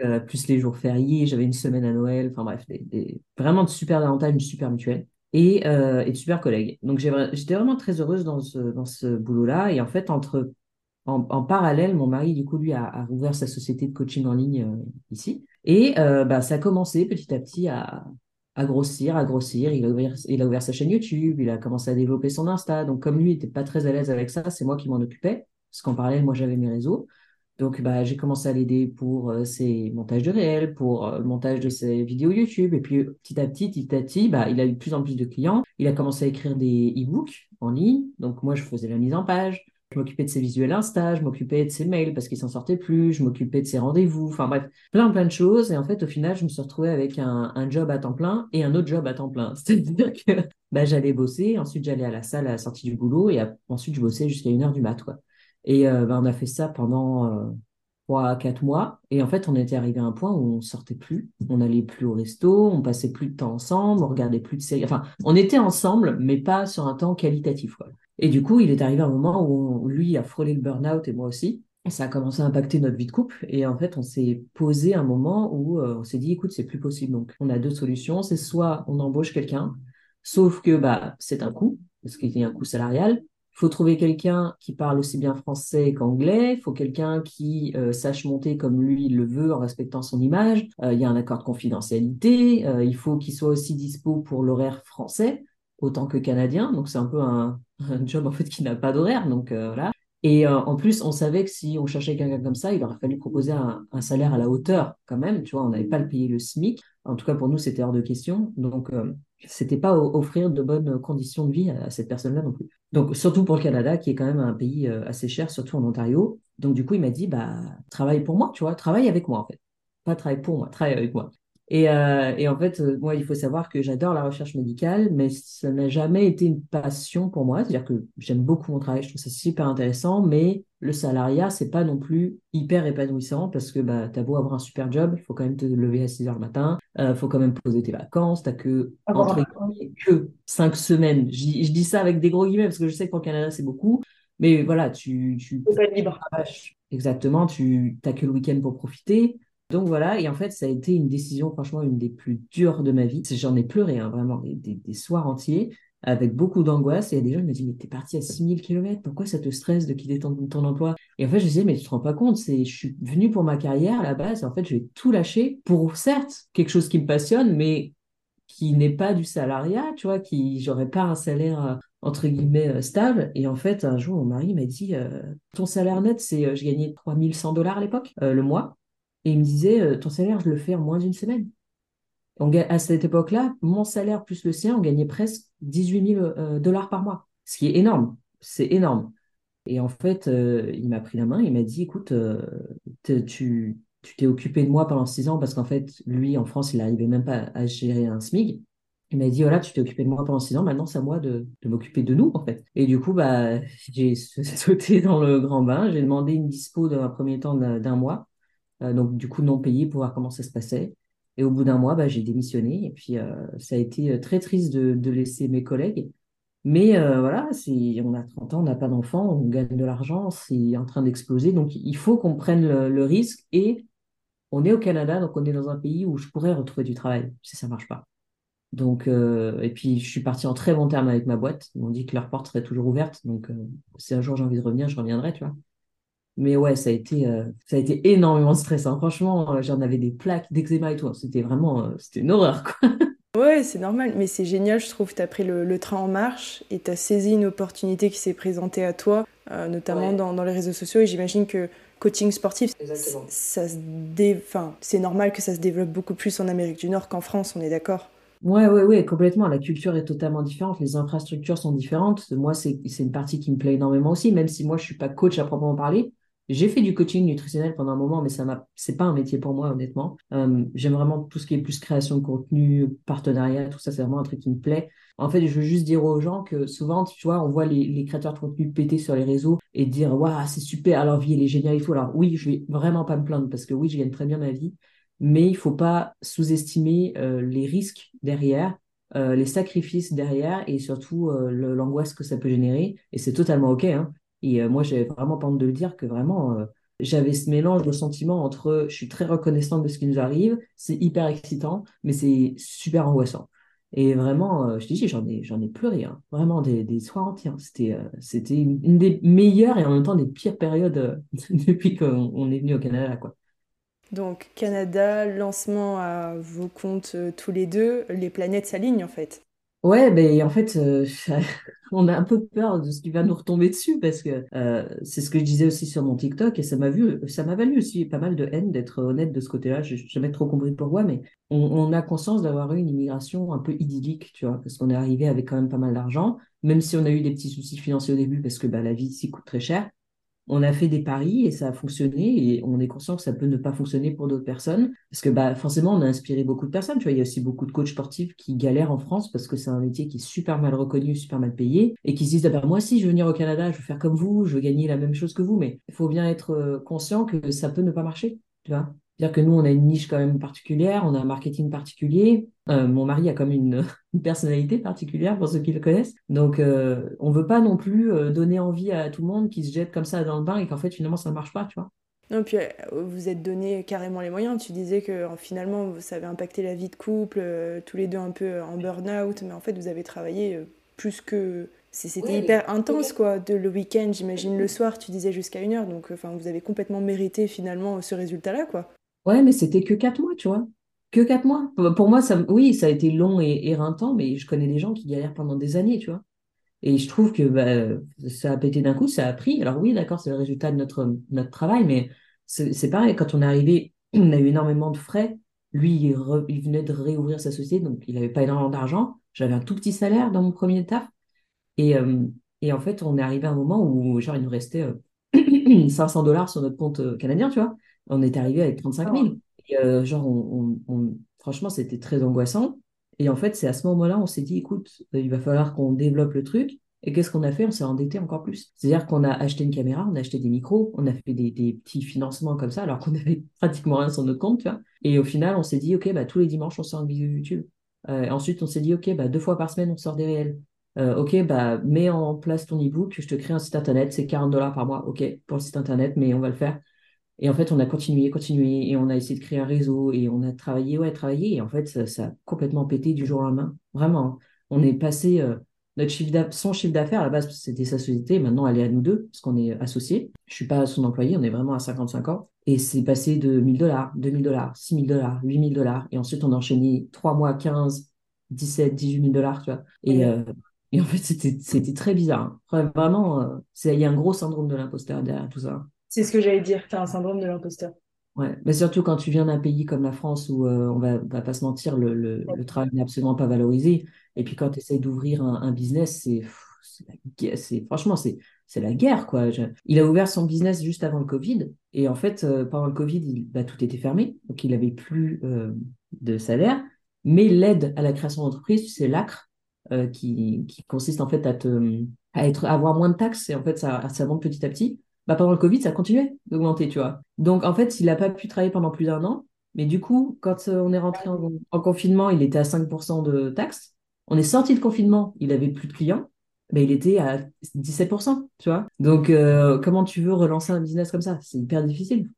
B: Euh, plus les jours fériés, j'avais une semaine à Noël, enfin bref, vraiment de super avantages, une super mutuelle et, euh, et de super collègues. Donc j'étais vraiment très heureuse dans ce, dans ce boulot-là. Et en fait, entre, en, parallèle, mon mari, du coup, lui, a, rouvert sa société de coaching en ligne euh, ici. Et bah, ça a commencé petit à petit à, à grossir, à grossir. Il a, ouvert, il a ouvert sa chaîne YouTube, il a commencé à développer son Insta. Donc, comme lui n'était pas très à l'aise avec ça, c'est moi qui m'en occupais. Parce qu'en parallèle, moi, j'avais mes réseaux. Donc, bah, j'ai commencé à l'aider pour euh, ses montages de réels, pour euh, le montage de ses vidéos YouTube. Et puis, petit à petit, petit à petit, bah, il a eu de plus en plus de clients. Il a commencé à écrire des e-books en ligne. Donc, moi, je faisais la mise en page. Je m'occupais de ses visuels Insta, je m'occupais de ses mails parce qu'il s'en sortait plus, je m'occupais de ses rendez-vous, enfin bref, plein plein de choses. Et en fait, au final, je me suis retrouvée avec un, un job à temps plein et un autre job à temps plein. C'est-à-dire que bah, j'allais bosser, ensuite j'allais à la salle à la sortie du boulot et ensuite je bossais jusqu'à une heure du mat. Quoi. Et euh, ben, on a fait ça pendant euh, trois, quatre mois. Et en fait, on était arrivé à un point où on sortait plus, on n'allait plus au resto, on passait plus de temps ensemble, on regardait plus de séries. Enfin, on était ensemble, mais pas sur un temps qualitatif. Et du coup, il est arrivé un moment où, lui a frôlé le burn-out et moi aussi. Et ça a commencé à impacter notre vie de couple. Et en fait, on s'est posé un moment où euh, on s'est dit, écoute, c'est plus possible. Donc, on a deux solutions. C'est soit on embauche quelqu'un, sauf que bah, c'est un coût, parce qu'il y a un coût salarial, faut trouver quelqu'un qui parle aussi bien français qu'anglais. Il faut quelqu'un qui euh, sache monter comme lui le veut en respectant son image. Euh, il y a un accord de confidentialité. Euh, il faut qu'il soit aussi dispo pour l'horaire français autant que canadien. Donc c'est un peu un, job en fait qui n'a pas d'horaire. Donc. Et en plus, on savait que si on cherchait quelqu'un comme ça, il aurait fallu proposer un, un, salaire à la hauteur quand même. Tu vois, on n'avait pas le payer le SMIC. En tout cas, pour nous, c'était hors de question. Donc, c'était pas offrir de bonnes conditions de vie à, cette personne-là non plus. Donc, surtout pour le Canada, qui est quand même un pays euh, assez cher, surtout en Ontario. Donc, du coup, il m'a dit, bah, travaille pour moi, tu vois, travaille avec moi, en fait. Pas travaille pour moi, travaille avec moi. Et, euh, et en fait, euh, moi, il faut savoir que j'adore la recherche médicale, mais ça n'a jamais été une passion pour moi. C'est-à-dire que j'aime beaucoup mon travail, je trouve ça super intéressant, mais le salariat, c'est pas non plus hyper épanouissant parce que bah, t'as beau avoir un super job, il faut quand même te lever à 6 heures le matin, il euh, faut quand même poser tes vacances, t'as que, entre que 5 semaines. Je, je, dis ça avec des gros guillemets parce que je sais qu'en Canada, c'est beaucoup, mais voilà, tu... tu
A: pas libre.
B: Exactement, tu n'as que le week-end pour profiter. Donc voilà, et en fait, ça a été une décision, franchement, une des plus dures de ma vie. J'en ai pleuré, hein, vraiment, des, soirs entiers, avec beaucoup d'angoisse. Et il y a des gens qui me disent, mais t'es parti à 6000 km, pourquoi ça te stresse de quitter ton, ton emploi? Et en fait, je disais, mais tu te rends pas compte, je suis venu pour ma carrière à la base, et en fait, je vais tout lâcher pour, certes, quelque chose qui me passionne, mais qui n'est pas du salariat, tu vois, qui, j'aurais pas un salaire euh, entre guillemets euh, stable. Et en fait, un jour, mon mari m'a dit, euh, ton salaire net, c'est, je gagnais 3100 dollars à l'époque, le mois. Et il me disait, euh, ton salaire, je le fais en moins d'une semaine. On, à cette époque-là, mon salaire plus le sien, on gagnait presque 18 000 euh, dollars par mois, ce qui est énorme. C'est énorme. Et en fait, euh, il m'a pris la main, il m'a dit, écoute, tu tu t'es occupé de moi pendant six ans parce qu'en fait, lui, en France, il n'arrivait même pas à gérer un SMIG. Il m'a dit, voilà, tu t'es occupé de moi pendant six ans, maintenant c'est à moi de, de m'occuper de nous, en fait. Et du coup, bah, j'ai sauté dans le grand bain, j'ai demandé une dispo dans un premier temps d'un mois. Euh, donc du coup non payé pour voir comment ça se passait. Et au bout d'un mois, bah, j'ai démissionné. Et puis euh, ça a été euh, très triste de, laisser mes collègues. Mais voilà, c'est, on a 30 ans, on n'a pas d'enfants, on gagne de l'argent, c'est en train d'exploser. Donc il faut qu'on prenne le, risque. Et on est au Canada, donc on est dans un pays où je pourrais retrouver du travail si ça marche pas. Donc, et puis je suis parti en très bon terme avec ma boîte. Ils m'ont dit que leur porte serait toujours ouverte. Donc, si un jour j'ai envie de revenir, je reviendrai, tu vois. Mais ouais, ça a été, euh, ça a été énormément stressant. Franchement, euh, j'en avais des plaques d'eczéma et tout. C'était vraiment, euh, c'était une horreur, quoi.
A: Ouais, c'est normal, mais c'est génial, je trouve. Tu as pris le, train en marche et tu as saisi une opportunité qui s'est présentée à toi, notamment dans, dans, les réseaux sociaux. Et j'imagine que coaching sportif, ça se enfin, c'est normal que ça se développe beaucoup plus en Amérique du Nord qu'en France, on est d'accord
B: Ouais, ouais, ouais, complètement. La culture est totalement différente, les infrastructures sont différentes. Moi, c'est une partie qui me plaît énormément aussi, même si moi, je suis pas coach à proprement parler. J'ai fait du coaching nutritionnel pendant un moment, mais ça m'a, c'est pas un métier pour moi, honnêtement. Euh, j'aime vraiment tout ce qui est plus création de contenu, partenariat, tout ça, c'est vraiment un truc qui me plaît. En fait, je veux juste dire aux gens que souvent, tu vois, on voit les, créateurs de contenu péter sur les réseaux et dire, waouh, c'est super, alors vie, elle est géniale et tout. Alors oui, je vais vraiment pas me plaindre parce que oui, je gagne très bien ma vie, mais il faut pas sous-estimer euh, les risques derrière. Euh, les sacrifices derrière et surtout l'angoisse que ça peut générer. Et c'est totalement OK. Hein. Et euh, moi, j'ai vraiment pas honte de le dire que vraiment, euh, j'avais ce mélange de sentiments entre je suis très reconnaissante de ce qui nous arrive, c'est hyper excitant, mais c'est super angoissant. Et vraiment, euh, je te dis, j'en ai, j'en ai pleuré, hein. vraiment des, des soirs entiers. Hein. C'était, c'était une, des meilleures et en même temps des pires périodes depuis qu'on est venu au Canada, quoi.
A: Donc Canada, lancement à vos comptes tous les deux, les planètes s'alignent en fait.
B: Ouais, ben en fait, euh, on a un peu peur de ce qui va nous retomber dessus parce que euh, c'est ce que je disais aussi sur mon TikTok et ça m'a vu, ça m'a valu aussi pas mal de haine d'être honnête de ce côté-là. Je n'ai jamais trop compris pourquoi, mais on, on a conscience d'avoir eu une immigration un peu idyllique, tu vois, parce qu'on est arrivé avec quand même pas mal d'argent, même si on a eu des petits soucis financiers au début parce que bah, la vie ici coûte très cher on a fait des paris et ça a fonctionné et on est conscient que ça peut ne pas fonctionner pour d'autres personnes parce que bah forcément on a inspiré beaucoup de personnes. Tu vois il y a aussi beaucoup de coachs sportifs qui galèrent en France parce que c'est un métier qui est super mal reconnu super mal payé et qui se disent ah ben, moi si je veux venir au Canada je veux faire comme vous je veux gagner la même chose que vous mais il faut bien être euh, conscient que ça peut ne pas marcher tu c'est-à-dire que nous, on a une niche quand même particulière, on a un marketing particulier. Euh, mon mari a comme une, une, personnalité particulière pour ceux qui le connaissent. Donc, euh, on veut pas non plus euh, donner envie à tout le monde qui se jette comme ça dans le bain et qu'en fait, finalement, ça ne marche pas, tu vois.
A: Non, puis vous êtes donné carrément les moyens. Tu disais que finalement, ça avait impacté la vie de couple, tous les deux un peu en burn-out, mais en fait, vous avez travaillé plus que C'était hyper intense, quoi. De le week-end, j'imagine le soir, tu disais jusqu'à une heure. Donc, enfin, vous avez complètement mérité finalement ce résultat-là, quoi.
B: Ouais, mais c'était que quatre mois, tu vois. Que quatre mois. Pour moi, ça, oui, ça a été long et éreintant, mais je connais des gens qui galèrent pendant des années, tu vois. Et je trouve que bah, ça a pété d'un coup, ça a pris. Alors oui, d'accord, c'est le résultat de notre, notre travail, mais c'est pareil, quand on est arrivé, on a eu énormément de frais. Lui, il, venait de réouvrir sa société, donc il n'avait pas énormément d'argent. J'avais un tout petit salaire dans mon premier taf. Et, et en fait, on est arrivé à un moment où, genre, il nous restait 500 euh, dollars sur notre compte canadien, tu vois. On est arrivé avec 35 000. Et, genre, on, franchement, c'était très angoissant. Et en fait, c'est à ce moment-là, on s'est dit, écoute, il va falloir qu'on développe le truc. Et qu'est-ce qu'on a fait? On s'est endetté encore plus. C'est-à-dire qu'on a acheté une caméra, on a acheté des micros, on a fait des, des petits financements comme ça, alors qu'on avait pratiquement rien sur notre compte, tu vois. Et au final, on s'est dit, OK, bah, tous les dimanches, on sort une vidéo YouTube. ensuite, on s'est dit, OK, bah, deux fois par semaine, on sort des réels. Euh, ok, bah, mets en place ton e-book, je te crée un site internet, c'est 40 dollars par mois, ok, pour le site internet, mais on va le faire. Et en fait, on a continué, continué, et on a essayé de créer un réseau, et on a travaillé, ouais, travaillé, et en fait, ça, a complètement pété du jour au lendemain. Vraiment. Hein. On est passé, euh, notre chiffre son chiffre d'affaires, à la base, c'était sa société, maintenant, elle est à nous deux, parce qu'on est associés. Je suis pas son employé, on est vraiment à 55 ans. Et c'est passé de 1000 dollars, 2000 dollars, 6000 dollars, 8000 dollars, et ensuite, on a enchaîné 3 mois, 15, 17, 18 000 dollars, tu vois. Et, euh, et en fait, c'était très bizarre. Vraiment, euh, il y a un gros syndrome de l'imposteur derrière tout ça.
A: C'est ce que j'allais dire, tu as un syndrome de l'imposteur.
B: Ouais, mais surtout quand tu viens d'un pays comme la France où euh, on va, va pas se mentir, le, le, travail n'est absolument pas valorisé. Et puis quand tu essaies d'ouvrir un, business, c'est franchement c'est c'est la guerre quoi. il a ouvert son business juste avant le Covid et en fait euh, pendant le Covid, il, bah, tout était fermé, donc il avait plus de salaire. Mais l'aide à la création d'entreprise, c'est l'ACRE, euh, qui, qui, consiste en fait à, te, à, être, avoir moins de taxes et en fait ça, ça monte petit à petit. Bah, pendant le Covid, ça continuait d'augmenter, tu vois. Donc en fait, il n'a pas pu travailler pendant plus d'un an. Mais du coup, quand euh, on est rentré en, confinement, il était à 5% de taxes. On est sorti de confinement, il avait plus de clients. Mais il était à 17%, tu vois. Donc, euh, comment tu veux relancer un business comme ça? C'est hyper difficile.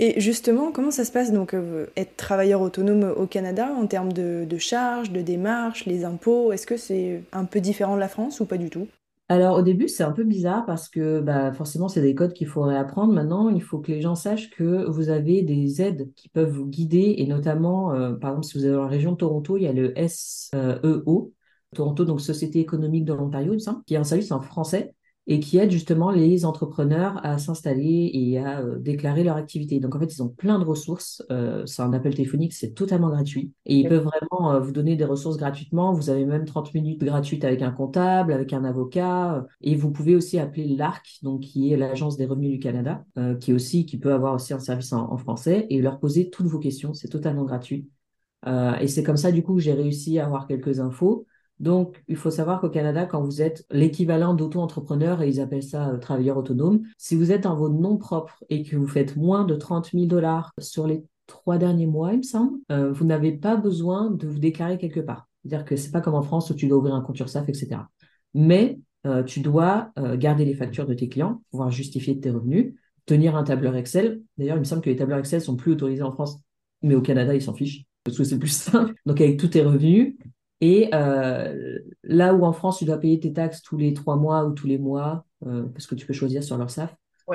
A: Et justement, comment ça se passe? Donc euh, être travailleur autonome au Canada en termes de, charges, de démarches, les impôts Est-ce que c'est un peu différent de la France ou pas du tout?
B: Alors au début, c'est un peu bizarre parce que bah, forcément, c'est des codes qu'il faudrait apprendre. Maintenant, il faut que les gens sachent que vous avez des aides qui peuvent vous guider et notamment, euh, par exemple, si vous êtes dans la région de Toronto, il y a le SEO, Toronto, donc Société économique de l'Ontario, qui est un service en français et qui aide justement les entrepreneurs à s'installer et à euh, déclarer leur activité. Donc en fait, ils ont plein de ressources. Euh, c'est un appel téléphonique, c'est totalement gratuit. Et ils peuvent vraiment euh, vous donner des ressources gratuitement. Vous avez même 30 minutes gratuites avec un comptable, avec un avocat. et vous pouvez aussi appeler l'ARC, donc qui est l'Agence des revenus du Canada, qui aussi qui peut avoir aussi un service en, en français, et leur poser toutes vos questions. C'est totalement gratuit. et c'est comme ça, du coup, que j'ai réussi à avoir quelques infos. Donc, il faut savoir qu'au Canada, quand vous êtes l'équivalent d'auto-entrepreneur, et ils appellent ça euh, travailleur autonome, si vous êtes en vos noms propres et que vous faites moins de 30 000 dollars sur les trois derniers mois, il me semble, euh, vous n'avez pas besoin de vous déclarer quelque part. C'est-à-dire que c'est pas comme en France où tu dois ouvrir un compte URSAF, etc. Mais euh, tu dois garder les factures de tes clients, pouvoir justifier tes revenus, tenir un tableur Excel. D'ailleurs, il me semble que les tableurs Excel sont plus autorisés en France, mais au Canada, ils s'en fichent parce que c'est plus simple. Donc, avec tous tes revenus, et euh, là où en France, tu dois payer tes taxes tous les trois mois ou tous les mois, euh, parce que tu peux choisir sur leur SAF,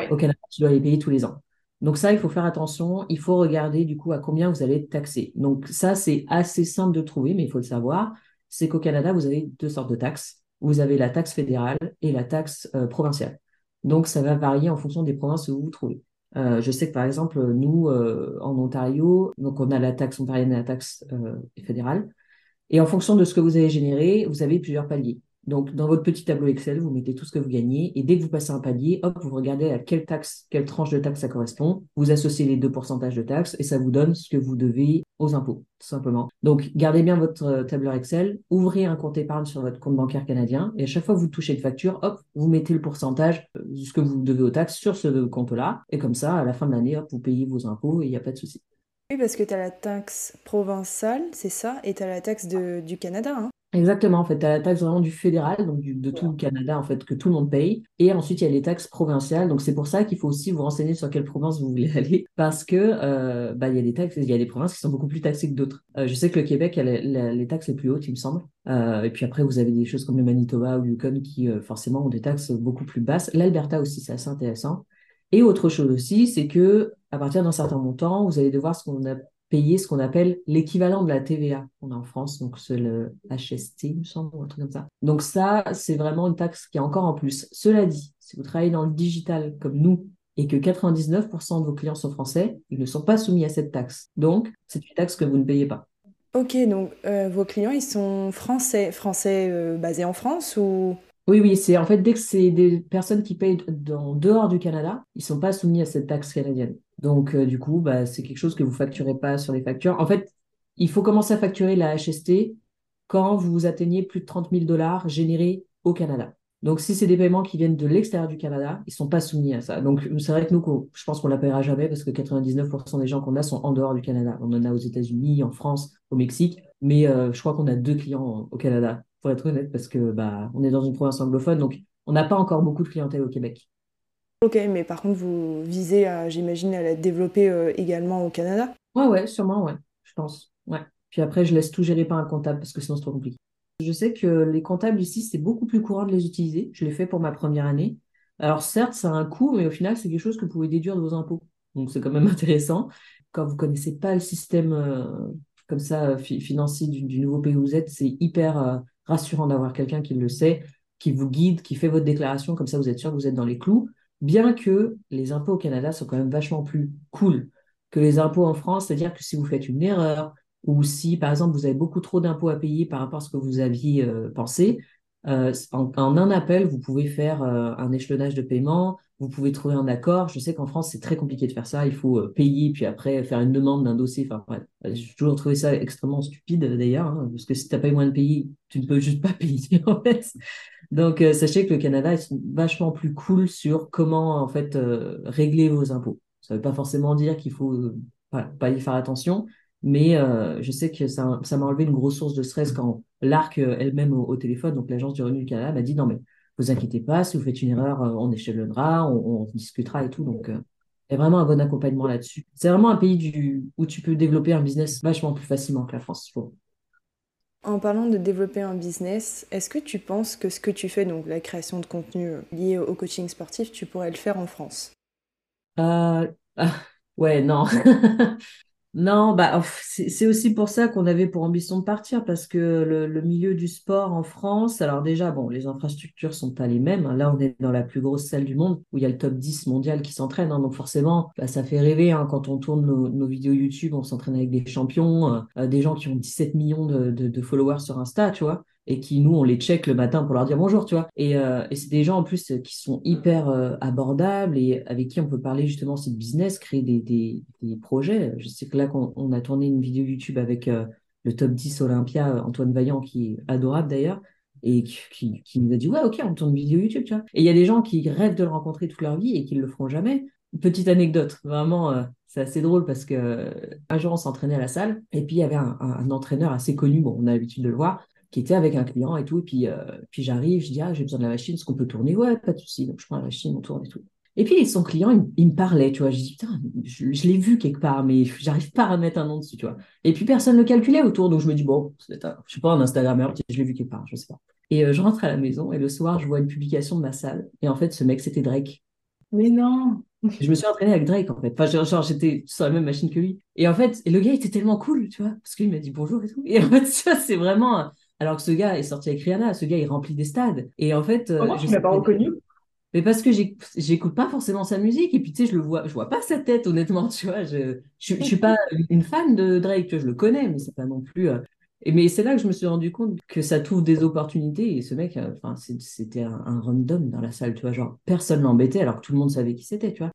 B: au Canada, tu dois les payer tous les ans. Donc ça, il faut faire attention. Il faut regarder du coup à combien vous allez être taxé. Donc ça, c'est assez simple de trouver, mais il faut le savoir. C'est qu'au Canada, vous avez deux sortes de taxes. Vous avez la taxe fédérale et la taxe euh, provinciale. Donc ça va varier en fonction des provinces où vous vous trouvez. je sais que par exemple, nous, en Ontario, donc on a la taxe ontarienne et la taxe fédérale. Et en fonction de ce que vous avez généré, vous avez plusieurs paliers. Donc, dans votre petit tableau Excel, vous mettez tout ce que vous gagnez et dès que vous passez un palier, hop, vous regardez à quelle taxe, quelle tranche de taxe ça correspond. Vous associez les deux pourcentages de taxes et ça vous donne ce que vous devez aux impôts, tout simplement. Donc, gardez bien votre euh, tableur Excel, ouvrez un compte épargne sur votre compte bancaire canadien et à chaque fois que vous touchez une facture, hop, vous mettez le pourcentage euh, de ce que vous devez aux taxes sur ce compte-là. Et comme ça, à la fin de l'année, hop, vous payez vos impôts et il n'y a pas de souci.
A: Oui, parce que tu as la taxe provençale, c'est ça, et tu as la taxe de, du Canada. Hein.
B: Exactement, en fait, tu as la taxe vraiment du fédéral, donc du- de tout le Canada, en fait, que tout le monde paye. Et ensuite, il y a les taxes provinciales. Donc, c'est pour ça qu'il faut aussi vous renseigner sur quelle province vous voulez aller, parce que euh, bah, il y a des taxes, il y a des provinces qui sont beaucoup plus taxées que d'autres. Euh, je sais que le Québec a la- la- les taxes les plus hautes, il me semble. Euh, et puis après, vous avez des choses comme le Manitoba ou Yukon qui, forcément, ont des taxes beaucoup plus basses. L'Alberta aussi, c'est assez intéressant. Et autre chose aussi, c'est que à partir d'un certain montant, vous allez devoir ce qu'on a payer ce qu'on appelle l'équivalent de la TVA qu'on a en France, donc c'est le HST, il me semble, ou un truc comme ça. Donc ça, c'est vraiment une taxe qui est encore en plus. Cela dit, si vous travaillez dans le digital comme nous et que 99% de vos clients sont français, ils ne sont pas soumis à cette taxe. Donc, c'est une taxe que vous ne payez pas.
A: Ok, donc euh, vos clients, ils sont français, français euh, basés en France ou...
B: Oui, oui, c'est en fait dès que c'est des personnes qui payent en dehors du Canada, ils sont pas soumis à cette taxe canadienne. Donc euh, du coup, bah, c'est quelque chose que vous facturez pas sur les factures. En fait, il faut commencer à facturer la HST quand vous atteignez plus de 30 000 dollars générés au Canada. Donc si c'est des paiements qui viennent de l'extérieur du Canada, ils sont pas soumis à ça. Donc c'est vrai que nous, je pense qu'on la paiera jamais parce que 99% des gens qu'on a sont en dehors du Canada. On en a aux États-Unis, en France, au Mexique, mais euh, je crois qu'on a deux clients au Canada pour être honnête, parce que bah, on est dans une province anglophone, donc on n'a pas encore beaucoup de clientèle au Québec.
A: Ok, mais par contre, vous visez, à, j'imagine, à la développer euh, également au Canada?
B: Ouais, ouais, sûrement, ouais, je pense. Ouais. Puis après, je laisse tout gérer par un comptable parce que sinon c'est trop compliqué. Je sais que les comptables ici, c'est beaucoup plus courant de les utiliser. Je l'ai fait pour ma première année. Alors certes, ça a un coût, mais au final, c'est quelque chose que vous pouvez déduire de vos impôts. Donc c'est quand même intéressant. Quand vous connaissez pas le système euh, comme ça euh, fi- financier du, nouveau pays où vous êtes, c'est hyper euh, rassurant d'avoir quelqu'un qui le sait, qui vous guide, qui fait votre déclaration. Comme ça, vous êtes sûr que vous êtes dans les clous. Bien que les impôts au Canada sont quand même vachement plus cool que les impôts en France. C'est-à-dire que si vous faites une erreur, ou si, par exemple, vous avez beaucoup trop d'impôts à payer par rapport à ce que vous aviez euh, pensé, en, un appel, vous pouvez faire un échelonnage de paiement, vous pouvez trouver un accord. Je sais qu'en France, c'est très compliqué de faire ça. Il faut euh, payer, puis après faire une demande d'un dossier. Enfin, bref. J'ai toujours trouvé ça extrêmement stupide d'ailleurs, hein, parce que si tu n'as pas les moyens de payer, tu ne peux juste pas payer. Donc, euh, sachez que le Canada, sont vachement plus cool sur comment en fait euh, régler vos impôts. Ça ne veut pas forcément dire qu'il faut euh, pas, y faire attention, mais euh, je sais que ça, m'a enlevé une grosse source de stress quand l'ARC euh, elle-même au, au téléphone, donc l'Agence du revenu du Canada, m'a dit non mais vous inquiétez pas, si vous faites une erreur, euh, on échelonnera, on, on discutera et tout. Donc, euh, il y a vraiment un bon accompagnement là-dessus. C'est vraiment un pays du, où tu peux développer un business vachement plus facilement que la France, je trouve.
A: En parlant de développer un business, est-ce que tu penses que ce que tu fais, donc la création de contenu euh, lié au coaching sportif, tu pourrais le faire en France?
B: Euh, ah, ouais, non. Non, bah, pff, c'est aussi pour ça qu'on avait pour ambition de partir, parce que le, milieu du sport en France, alors déjà, bon, les infrastructures sont pas les mêmes. hein. Là, on est dans la plus grosse salle du monde, où il y a le top 10 mondial qui s'entraîne. hein. Donc forcément, bah, ça fait rêver. hein. Quand on tourne nos, nos vidéos YouTube, on s'entraîne avec des champions, euh, euh, des gens qui ont 17 millions de, de, de followers sur Insta, tu vois et qui, nous, on les check le matin pour leur dire bonjour, tu vois. Et, euh, et c'est des gens, en plus, qui sont hyper euh, abordables et avec qui on peut parler justement aussi de business, créer des, des, des projets. Je sais que là, qu'on on a tourné une vidéo YouTube avec euh, le top 10 Olympia, Antoine Vaillant, qui est adorable d'ailleurs, et qui, qui, qui nous a dit, ouais, ok, on tourne une vidéo YouTube, tu vois. Et il y a des gens qui rêvent de le rencontrer toute leur vie et qui ne le feront jamais. Petite anecdote, vraiment, c'est assez drôle parce que un jour, on s'entraînait à la salle et puis il y avait un, un, un entraîneur assez connu, bon, on a l'habitude de le voir, qui était avec un client et tout. Et puis, euh, puis j'arrive, je dis, ah, j'ai besoin de la machine, est-ce qu'on peut tourner? Ouais, pas de souci. Donc, je prends la machine, on tourne et tout. Et puis, son client, il, il me parlait, tu vois. Je dis, putain, je, je l'ai vu quelque part, mais j'arrive pas à mettre un nom dessus, tu vois. Et puis, personne ne le calculait autour. Donc, je me dis, bon, c'est un, je sais pas, un Instagrammeur, je l'ai vu quelque part, je sais pas. Et euh, je rentre à la maison et le soir, je vois une publication de ma salle. Et en fait, ce mec, c'était Drake.
A: Mais non!
B: Je me suis entraînée avec Drake, en fait. Enfin, genre, j'étais sur la même machine que lui. Et en fait, le gars était tellement cool, tu vois, parce qu'il m'a dit bonjour et tout. Et en fait, ça, c'est vraiment. Alors que ce gars est sorti avec Rihanna, ce gars, il remplit des stades. Et en fait.
A: Comment
B: euh,
A: tu
B: je
A: m'as
B: sais
A: pas reconnu?
B: Mais parce que j'écoute pas forcément sa musique. Et puis, tu sais, je le vois, je vois pas sa tête, honnêtement, tu vois. Je, je, je suis pas une fan de Drake, tu vois, je le connais, mais c'est pas non plus. euh, Et, mais c'est là que je me suis rendu compte que ça t'ouvre des opportunités. Et ce mec, euh, enfin, c'était un, un random dans la salle, tu vois. Genre, personne l'embêtait alors que tout le monde savait qui c'était, tu vois.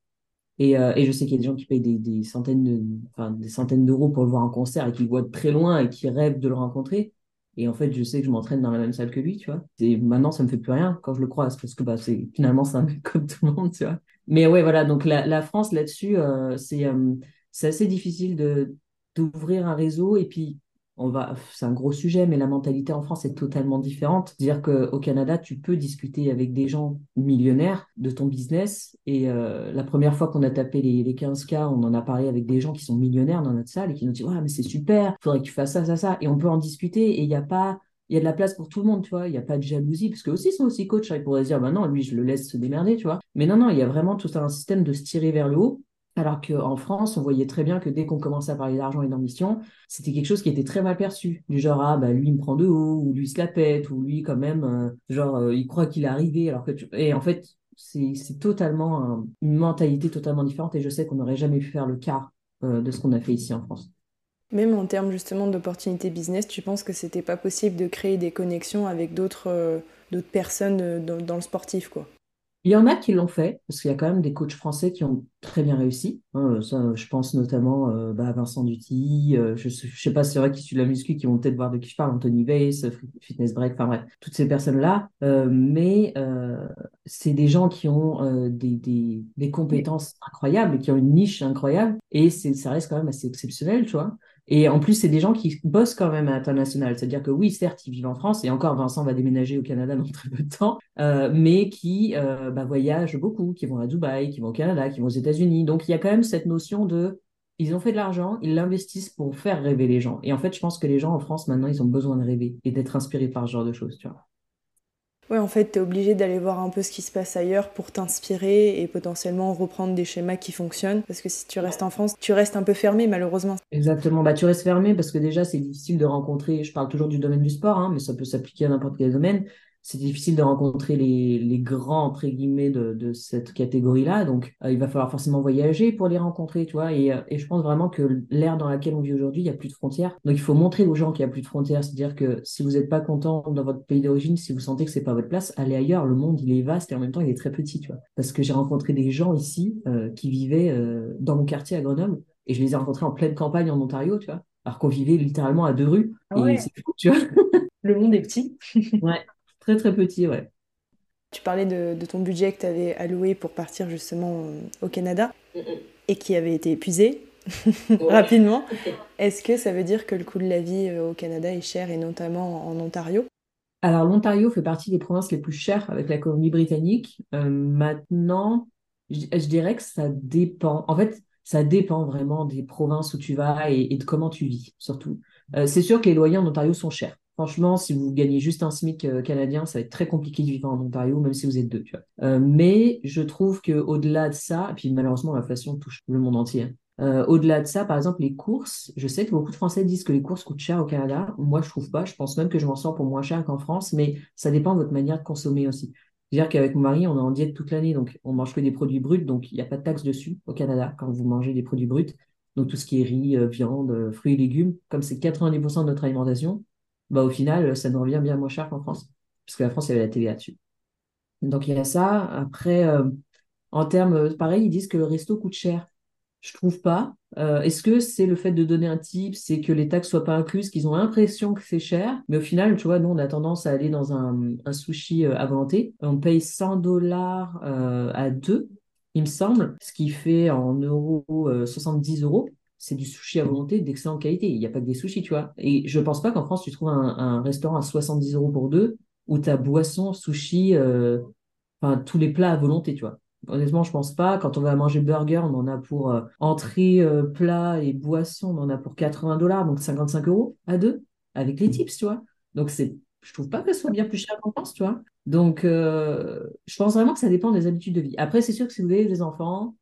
B: Et, euh, et je sais qu'il y a des gens qui payent des, des centaines de, enfin, des centaines d'euros pour le voir en concert et qui le voient de très loin et qui rêvent de le rencontrer. Et en fait, je sais que je m'entraîne dans la même salle que lui, tu vois. Et maintenant, ça me fait plus rien quand je le croise parce que bah, c'est, finalement, c'est un mec comme tout le monde, tu vois. Mais ouais, voilà. Donc, la, la France, là-dessus, euh, c'est, euh, c'est assez difficile de, d'ouvrir un réseau. Et puis, on va, c'est un gros sujet, mais la mentalité en France est totalement différente. Dire qu'au Canada, tu peux discuter avec des gens millionnaires de ton business. Et euh, la première fois qu'on a tapé les, les 15K, on en a parlé avec des gens qui sont millionnaires dans notre salle et qui nous disent, ouais, mais c'est super, faudrait que tu fasses ça, ça, ça. Et on peut en discuter et il n'y a pas, il y a de la place pour tout le monde, tu vois. Il n'y a pas de jalousie, parce que aussi, sont aussi coachs. Hein. Ils pourraient se dire, bah non, lui, je le laisse se démerder, tu vois. Mais non, non, il y a vraiment tout un système de se tirer vers le haut. Alors qu'en France, on voyait très bien que dès qu'on commençait à parler d'argent et d'ambition, c'était quelque chose qui était très mal perçu. Du genre, ah, bah, lui, il me prend de haut, ou lui, il se la pète, ou lui, quand même, euh, genre, euh, il croit qu'il est arrivé, alors que. Et en fait, c'est totalement une mentalité totalement différente, et je sais qu'on n'aurait jamais pu faire le quart euh, de ce qu'on a fait ici en France.
A: Même en termes justement d'opportunités business, tu penses que c'était pas possible de créer des connexions avec d'autres personnes dans le sportif, quoi?
B: Il y en a qui l'ont fait, parce qu'il y a quand même des coachs français qui ont très bien réussi. Hein, ça, je pense notamment euh, bah, Vincent Duty, euh, je ne sais pas, c'est vrai qui suit la muscu, qui vont peut-être voir de qui je parle, Anthony Weiss, Fitness Break, enfin bref, toutes ces personnes-là. Euh, mais c'est des gens qui ont des, des, des, compétences incroyables, qui ont une niche incroyable, et ça reste quand même assez exceptionnel, tu vois. Et en plus, c'est des gens qui bossent quand même à l'international. C'est-à-dire que oui, certes, ils vivent en France, et encore, Vincent va déménager au Canada dans très peu de temps, euh, mais qui euh, bah, voyagent beaucoup, qui vont à Dubaï, qui vont au Canada, qui vont aux États-Unis. Donc, il y a quand même cette notion de, ils ont fait de l'argent, ils l'investissent pour faire rêver les gens. Et en fait, je pense que les gens en France, maintenant, ils ont besoin de rêver et d'être inspirés par ce genre de choses.
A: Ouais, en fait, tu es obligé d'aller voir un peu ce qui se passe ailleurs pour t'inspirer et potentiellement reprendre des schémas qui fonctionnent. Parce que si tu restes en France, tu restes un peu fermé, malheureusement.
B: Exactement. Bah, tu restes fermé parce que déjà, c'est difficile de rencontrer. Je parle toujours du domaine du sport, hein, mais ça peut s'appliquer à n'importe quel domaine c'est difficile de rencontrer les, les grands, entre guillemets, de, de cette catégorie-là. Donc, euh, il va falloir forcément voyager pour les rencontrer, tu vois. Et, euh, et je pense vraiment que l'ère dans laquelle on vit aujourd'hui, il n'y a plus de frontières. Donc, il faut montrer aux gens qu'il n'y a plus de frontières. C'est-à-dire que si vous n'êtes pas content dans votre pays d'origine, si vous sentez que c'est pas votre place, allez ailleurs. Le monde, il est vaste et en même temps, il est très petit, tu vois. Parce que j'ai rencontré des gens ici euh, qui vivaient dans mon quartier à Grenoble et je les ai rencontrés en pleine campagne en Ontario, tu vois. Alors qu'on vivait littéralement à deux rues. Ah et c'est fou, tu vois.
A: Le monde est petit.
B: ouais. Très, très petit, ouais.
A: Tu parlais de, ton budget que tu avais alloué pour partir justement au Canada et qui avait été épuisé rapidement. Est-ce que ça veut dire que le coût de la vie euh, au Canada est cher et notamment en Ontario?
B: Alors l'Ontario fait partie des provinces les plus chères avec la Colombie-Britannique. Euh, maintenant, je, dirais que ça dépend. En fait, ça dépend vraiment des provinces où tu vas et, de comment tu vis, surtout. Euh, c'est sûr que les loyers en Ontario sont chers. Franchement, si vous gagnez juste un SMIC euh, canadien, ça va être très compliqué de vivre en Ontario, même si vous êtes deux. Euh, mais je trouve qu'au-delà de ça, et puis malheureusement, l'inflation touche le monde entier. Hein. Euh, au-delà de ça, par exemple, les courses, je sais que beaucoup de Français disent que les courses coûtent cher au Canada. Moi, je trouve pas. Je pense même que je m'en sors pour moins cher qu'en France, mais ça dépend de votre manière de consommer aussi. C'est-à-dire qu'avec mon mari, on est en diète toute l'année, donc on mange que des produits bruts, donc il n'y a pas de taxe dessus au Canada quand vous mangez des produits bruts. Donc tout ce qui est riz, viande, fruits et légumes, comme c'est 90% de notre alimentation, bah, au final, ça nous revient bien moins cher qu'en France, puisque la France, avait la TVA dessus. Donc, il y a ça. Après, euh, en termes, pareil, ils disent que le resto coûte cher. Je trouve pas. Euh, est-ce que c'est le fait de donner un tip, c'est que les taxes soient pas incluses, qu'ils ont l'impression que c'est cher, mais au final, tu vois, nous, on a tendance à aller dans un, un sushi euh, à volonté. On paye 100 dollars à deux, il me semble, ce qui fait en euros 70 euros c'est du sushi à volonté d'excellente qualité. Il n'y a pas que des sushis, tu vois. Et je pense pas qu'en France, tu trouves un, restaurant à 70 euros pour deux où tu as boisson, sushi, euh, enfin, tous les plats à volonté, tu vois. Honnêtement, je pense pas. Quand on va manger burger, on en a pour euh, entrée, euh, plat et boisson, on en a pour 80 dollars, donc 55 euros à deux, avec les tips, tu vois. Donc, c'est, je trouve pas que ce soit bien plus cher qu'en France, tu vois. Donc, je pense vraiment que ça dépend des habitudes de vie. Après, c'est sûr que si vous avez des enfants,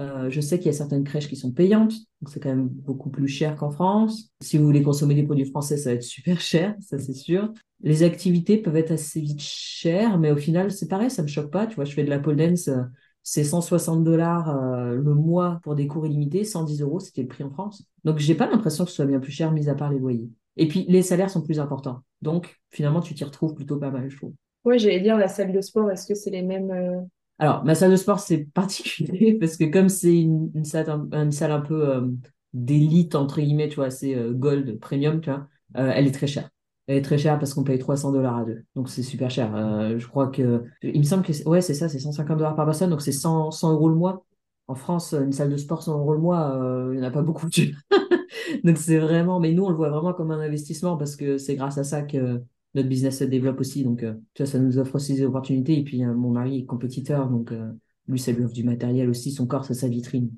B: euh, je sais qu'il y a certaines crèches qui sont payantes, donc c'est quand même beaucoup plus cher qu'en France. Si vous voulez consommer des produits français, ça va être super cher, ça c'est sûr. Les activités peuvent être assez vite chères, mais au final, c'est pareil, ça me choque pas. Tu vois, je fais de la pole dance, euh, c'est 160 dollars euh, le mois pour des cours illimités, 110 euros, c'était le prix en France. Donc, j'ai pas l'impression que ce soit bien plus cher, mis à part les loyers. Et puis, les salaires sont plus importants. Donc, finalement, tu t'y retrouves plutôt pas mal, je trouve.
A: Oui, j'allais dire la salle de sport, est-ce que c'est les mêmes
B: alors, ma salle de sport, c'est particulier parce que comme c'est une, salle, un peu euh, d'élite, entre guillemets, tu vois, c'est euh, gold, premium, tu vois, euh, elle est très chère. Elle est très chère parce qu'on paye 300 dollars à deux. Donc, c'est super cher. je crois que, il me semble que, ouais, c'est ça, c'est 150 dollars par personne. Donc, c'est 100, 100 euros le mois. En France, une salle de sport, 100 euros le mois, il n'y en a pas beaucoup. Donc c'est vraiment, mais nous on le voit vraiment comme un investissement parce que c'est grâce à ça que notre business se développe aussi. Donc euh, tu vois, ça nous offre aussi des opportunités. Et puis euh, mon mari est compétiteur, donc euh, lui ça lui offre du matériel aussi. Son corps c'est sa vitrine.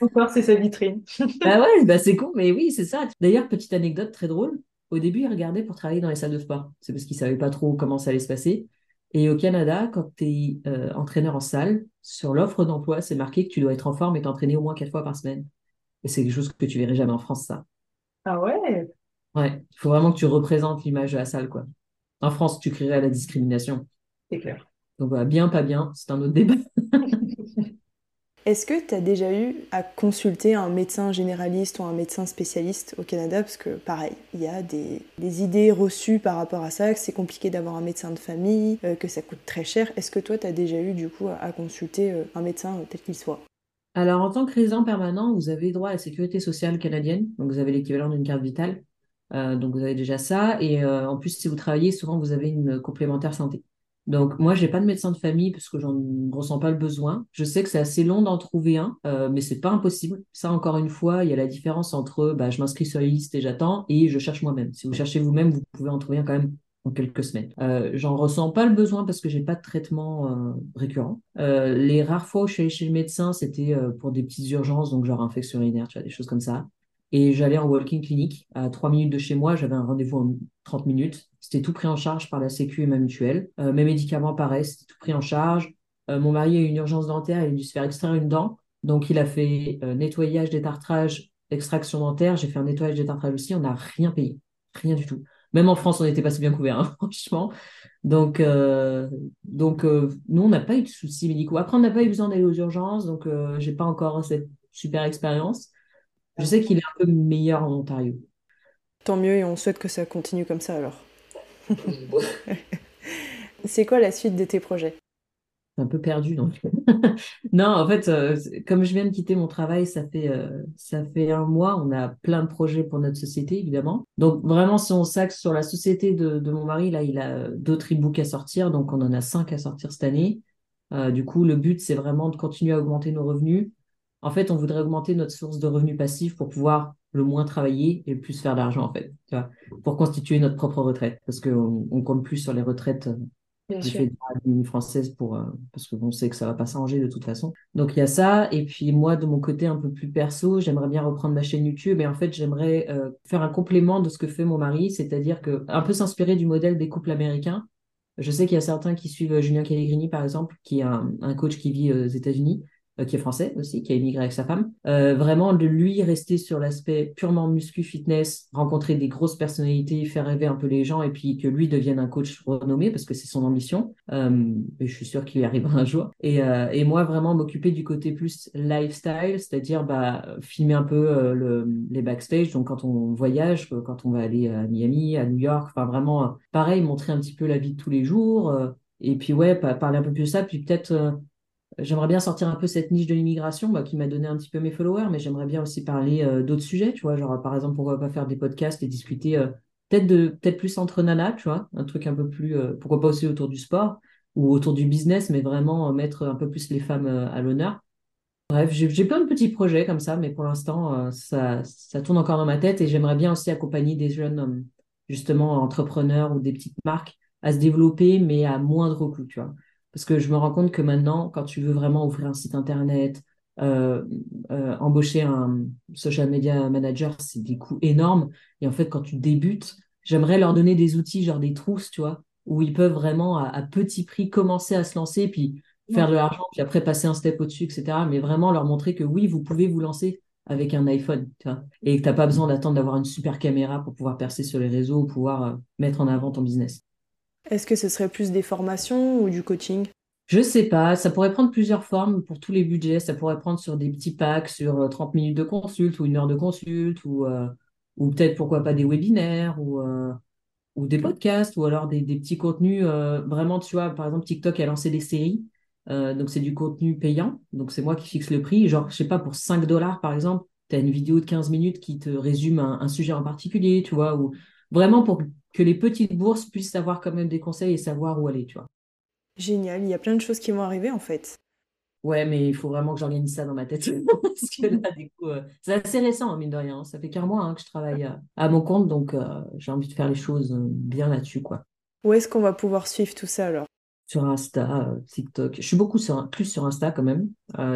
A: Son corps c'est sa vitrine.
B: bah ouais, bah c'est con, mais oui c'est ça. D'ailleurs petite anecdote très drôle. Au début il regardait pour travailler dans les salles de sport. C'est parce qu'il savait pas trop comment ça allait se passer. Et au Canada, quand tu es entraîneur en salle, sur l'offre d'emploi, c'est marqué que tu dois être en forme et t'entraîner au moins quatre fois par semaine. Et c'est quelque chose que tu verrais jamais en France, ça.
A: Ah ouais?
B: Ouais, il faut vraiment que tu représentes l'image de la salle, quoi. En France, tu créerais la discrimination.
A: C'est clair.
B: Donc voilà, bien, pas bien, c'est un autre débat.
A: Est-ce que tu as déjà eu à consulter un médecin généraliste ou un médecin spécialiste au Canada? Parce que pareil, il y a des, idées reçues par rapport à ça, que c'est compliqué d'avoir un médecin de famille, euh, que ça coûte très cher. Est-ce que toi, tu as déjà eu du coup à consulter euh, un médecin euh, tel qu'il soit?
B: Alors, en tant que résident permanent, vous avez droit à la sécurité sociale canadienne, donc vous avez l'équivalent d'une carte vitale. Euh, donc, vous avez déjà ça. Et euh, en plus, si vous travaillez, souvent, vous avez une complémentaire santé. Donc, moi, j'ai pas de médecin de famille parce que j'en ressens pas le besoin. Je sais que c'est assez long d'en trouver un, euh, mais c'est pas impossible. Ça, encore une fois, il y a la différence entre bah, je m'inscris sur la liste et j'attends et je cherche moi-même. Si vous cherchez vous-même, vous pouvez en trouver un quand même en quelques semaines. Euh, j'en ressens pas le besoin parce que j'ai pas de traitement euh, récurrent. Euh, les rares fois où je suis allée chez le médecin, c'était pour des petites urgences, donc genre infection urinaire, tu vois, des choses comme ça. Et j'allais en walking clinic à 3 minutes de chez moi, j'avais un rendez-vous en 30 minutes. C'était tout pris en charge par la Sécu et ma mutuelle. mes médicaments, pareil, c'était tout pris en charge. mon mari a eu une urgence dentaire, il a dû se faire extraire une dent. Donc il a fait nettoyage, détartrage, extraction dentaire. J'ai fait un nettoyage, détartrage aussi. On n'a rien payé. Rien du tout. Même en France, on n'était pas si bien couverts, hein, franchement. Donc, euh, donc euh, nous, on n'a pas eu de soucis médicaux. Après, on n'a pas eu besoin d'aller aux urgences, donc euh, j'ai pas encore cette super expérience. Je sais qu'il est un peu meilleur en Ontario.
A: Tant mieux et on souhaite que ça continue comme ça alors. C'est quoi la suite de tes projets?
B: Un peu perdu. Donc. non, en fait, euh, comme je viens de quitter mon travail, ça fait, euh, ça fait un mois, on a plein de projets pour notre société, évidemment. Donc, vraiment, si on s'axe sur la société de, de, mon mari, là, il a d'autres e-books à sortir. Donc, on en a cinq à sortir cette année. Euh, du coup, le but, c'est vraiment de continuer à augmenter nos revenus. En fait, on voudrait augmenter notre source de revenus passifs pour pouvoir le moins travailler et le plus faire d'argent, en fait, tu vois, pour constituer notre propre retraite. Parce qu'on on compte plus sur les retraites Bien sûr. française pour, euh, parce qu'on sait que ça va pas s'arranger de toute façon. Donc il y a ça. Et puis moi, de mon côté un peu plus perso, j'aimerais bien reprendre ma chaîne YouTube. Et en fait, j'aimerais euh, faire un complément de ce que fait mon mari, c'est-à-dire que un peu s'inspirer du modèle des couples américains. Je sais qu'il y a certains qui suivent euh, Julien Pellegrini, par exemple, qui est un, un coach qui vit aux États-Unis. Euh, qui est français aussi, qui a immigré avec sa femme. Euh, vraiment, de lui rester sur l'aspect purement muscu fitness, rencontrer des grosses personnalités, faire rêver un peu les gens et puis que lui devienne un coach renommé parce que c'est son ambition. Euh, et je suis sûre qu'il y arrivera un jour. Et, moi, vraiment m'occuper du côté plus lifestyle, c'est-à-dire bah, filmer un peu le, les backstage. Donc, quand on voyage, quand on va aller à Miami, à New York, enfin vraiment, pareil, montrer un petit peu la vie de tous les jours. et puis, ouais, parler un peu plus de ça. Puis peut-être J'aimerais bien sortir un peu cette niche de l'immigration bah, qui m'a donné un petit peu mes followers, mais j'aimerais bien aussi parler euh, d'autres sujets, tu vois, genre par exemple, pourquoi pas faire des podcasts et discuter euh, peut-être de peut-être plus entre nanas, tu vois, un truc un peu plus, euh, pourquoi pas aussi autour du sport ou autour du business, mais vraiment mettre un peu plus les femmes à l'honneur. Bref, j'ai plein de petits projets comme ça, mais pour l'instant, ça, ça tourne encore dans ma tête et j'aimerais bien aussi accompagner des jeunes, justement, entrepreneurs ou des petites marques à se développer, mais à moindre coût, tu vois. Parce que je me rends compte que maintenant, quand tu veux vraiment ouvrir un site internet, euh, euh, embaucher un social media manager, c'est des coûts énormes. Et en fait, quand tu débutes, j'aimerais leur donner des outils, genre des trousses, tu vois, où ils peuvent vraiment, à, petit prix, commencer à se lancer, puis faire de l'argent, puis après passer un step au-dessus, etc. Mais vraiment leur montrer que oui, vous pouvez vous lancer avec un iPhone, tu vois, et que tu n'as pas besoin d'attendre d'avoir une super caméra pour pouvoir percer sur les réseaux, pouvoir euh, mettre en avant ton business.
A: Est-ce que ce serait plus des formations ou du coaching?
B: Je sais pas, ça pourrait prendre plusieurs formes pour tous les budgets. Ça pourrait prendre sur des petits packs, sur 30 euh, minutes de consulte ou une heure de consulte, ou, euh, ou peut-être pourquoi pas des webinaires ou, euh, ou des podcasts, ou alors des, petits contenus. vraiment, tu vois, par exemple, TikTok a lancé des séries. donc c'est du contenu payant. Donc c'est moi qui fixe le prix. Genre, je sais pas, pour 5 dollars par exemple, tu as une vidéo de 15 minutes qui te résume un, un sujet en particulier, tu vois, ou vraiment pour que les petites bourses puissent avoir quand même des conseils et savoir où aller, tu vois.
A: Génial, il y a plein de choses qui vont arriver en fait.
B: Ouais, mais il faut vraiment que j'organise ça dans ma tête. Parce que là, du coup, euh, c'est assez récent, hein, mine de rien. Ça fait qu'un mois hein, que je travaille à, mon compte, donc euh, j'ai envie de faire les choses euh, bien là-dessus, quoi.
A: Où est-ce qu'on va pouvoir suivre tout ça alors?
B: Sur Insta, TikTok. Je suis beaucoup sur, plus sur Insta quand même.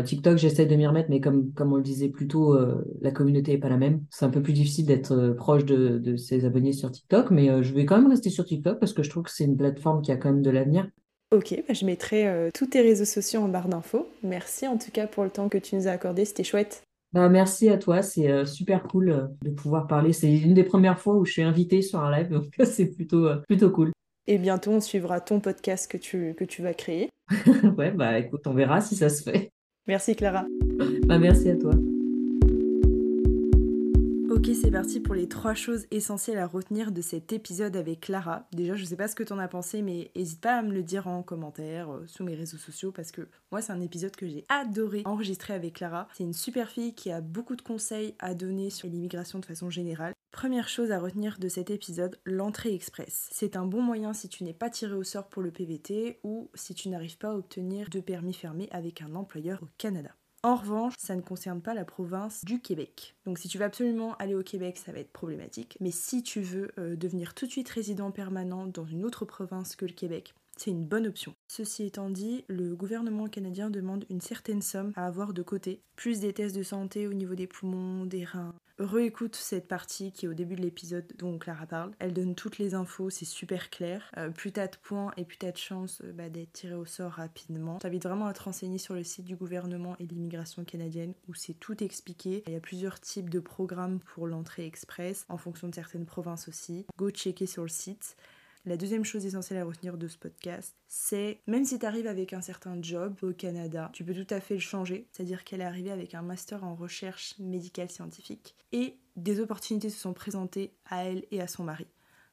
B: TikTok, j'essaie de m'y remettre, mais comme, comme on le disait plus tôt, la communauté n'est pas la même. C'est un peu plus difficile d'être proche de, de, ses abonnés sur TikTok, mais je vais quand même rester sur TikTok parce que je trouve que c'est une plateforme qui a quand même de l'avenir.
A: Ok, bah, je mettrai euh, tous tes réseaux sociaux en barre d'infos. Merci en tout cas pour le temps que tu nous as accordé, c'était chouette.
B: Bah, merci à toi, c'est euh, super cool euh, de pouvoir parler. C'est une des premières fois où je suis invitée sur un live, donc c'est plutôt, plutôt cool.
A: Et bientôt, on suivra ton podcast que tu, que tu vas créer.
B: ouais, bah écoute, on verra si ça se fait.
A: Merci Clara.
B: Bah, merci à toi.
A: Ok, c'est parti pour les trois choses essentielles à retenir de cet épisode avec Clara. Déjà, je sais pas ce que t'en as pensé, mais n'hésite pas à me le dire en commentaire, euh, sous mes réseaux sociaux, parce que moi, c'est un épisode que j'ai adoré enregistrer avec Clara. C'est une super fille qui a beaucoup de conseils à donner sur l'immigration de façon générale. Première chose à retenir de cet épisode, l'entrée express. C'est un bon moyen si tu n'es pas tiré au sort pour le PVT ou si tu n'arrives pas à obtenir de permis fermé avec un employeur au Canada. En revanche, ça ne concerne pas la province du Québec. Donc si tu veux absolument aller au Québec, ça va être problématique. Mais si tu veux euh, devenir tout de suite résident permanent dans une autre province que le Québec, c'est une bonne option. Ceci étant dit, le gouvernement canadien demande une certaine somme à avoir de côté, plus des tests de santé au niveau des poumons, des reins. Réécoute cette partie qui est au début de l'épisode dont Clara parle. Elle donne toutes les infos, c'est super clair. Euh, plus t'as de points et plus t'as de chances euh, bah, d'être tiré au sort rapidement. T'invite vraiment à te renseigner sur le site du gouvernement et de l'immigration canadienne où c'est tout expliqué. Il y a plusieurs types de programmes pour l'entrée express en fonction de certaines provinces aussi. Go checker sur le site. La deuxième chose essentielle à retenir de ce podcast, c'est même si tu arrives avec un certain job au Canada, tu peux tout à fait le changer. C'est-à-dire qu'elle est arrivée avec un master en recherche médicale scientifique et des opportunités se sont présentées à elle et à son mari,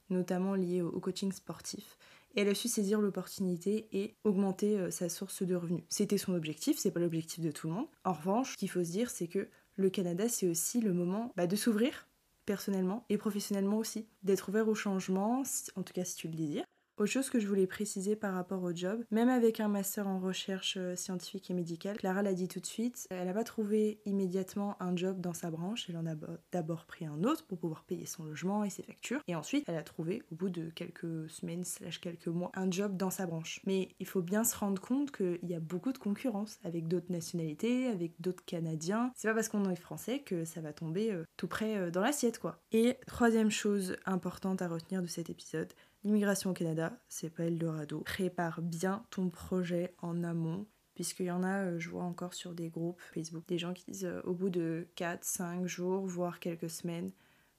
A: notamment liées au coaching sportif. Et elle a su saisir l'opportunité et augmenter euh, sa source de revenus. C'était son objectif, c'est pas l'objectif de tout le monde. En revanche, ce qu'il faut se dire, c'est que le Canada, c'est aussi le moment bah, de s'ouvrir personnellement et professionnellement aussi. D'être ouvert au changement, en tout cas si tu le désires. Autre chose que je voulais préciser par rapport au job, même avec un master en recherche euh, scientifique et médicale, Clara l'a dit tout de suite, elle n'a pas trouvé immédiatement un job dans sa branche, elle en a d'abord pris un autre pour pouvoir payer son logement et ses factures, et ensuite elle a trouvé, au bout de quelques semaines slash quelques mois, un job dans sa branche. Mais il faut bien se rendre compte qu'il y a beaucoup de concurrence avec d'autres nationalités, avec d'autres Canadiens. C'est pas parce qu'on est français que ça va tomber euh, tout près euh, dans l'assiette quoi. Et troisième chose importante à retenir de cet épisode, L'immigration au Canada, c'est pas Eldorado. Prépare bien ton projet en amont. Puisqu'il y en a, euh, je vois encore sur des groupes Facebook, des gens qui disent euh, au bout de 4, 5 jours, voire quelques semaines,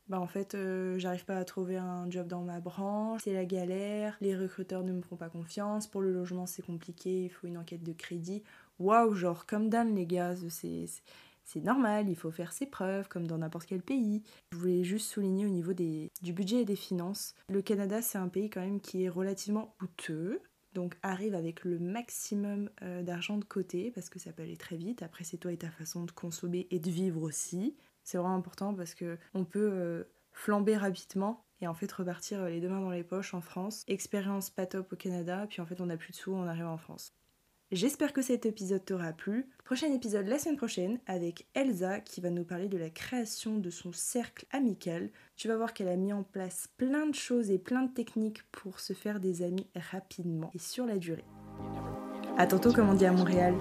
A: bah en fait, euh, j'arrive pas à trouver un job dans ma branche, c'est la galère, les recruteurs ne me font pas confiance, pour le logement c'est compliqué, il faut une enquête de crédit. Waouh, genre comme Dan les gars, c'est c'est normal, il faut faire ses preuves comme dans n'importe quel pays. Je voulais juste souligner au niveau du budget et des finances. Le Canada, c'est un pays quand même qui est relativement coûteux. Donc arrive avec le maximum euh, d'argent de côté parce que ça peut aller très vite. Après c'est toi et ta façon de consommer et de vivre aussi. C'est vraiment important parce que on peut euh, flamber rapidement et en fait repartir euh, les deux mains dans les poches en France. Expérience pas top au Canada, puis en fait on n'a plus de sous, on arrive en France. J'espère que cet épisode t'aura plu. Prochain épisode la semaine prochaine avec Elsa qui va nous parler de la création de son cercle amical. Tu vas voir qu'elle a mis en place plein de choses et plein de techniques pour se faire des amis rapidement et sur la durée. A tantôt comme on dit à Montréal.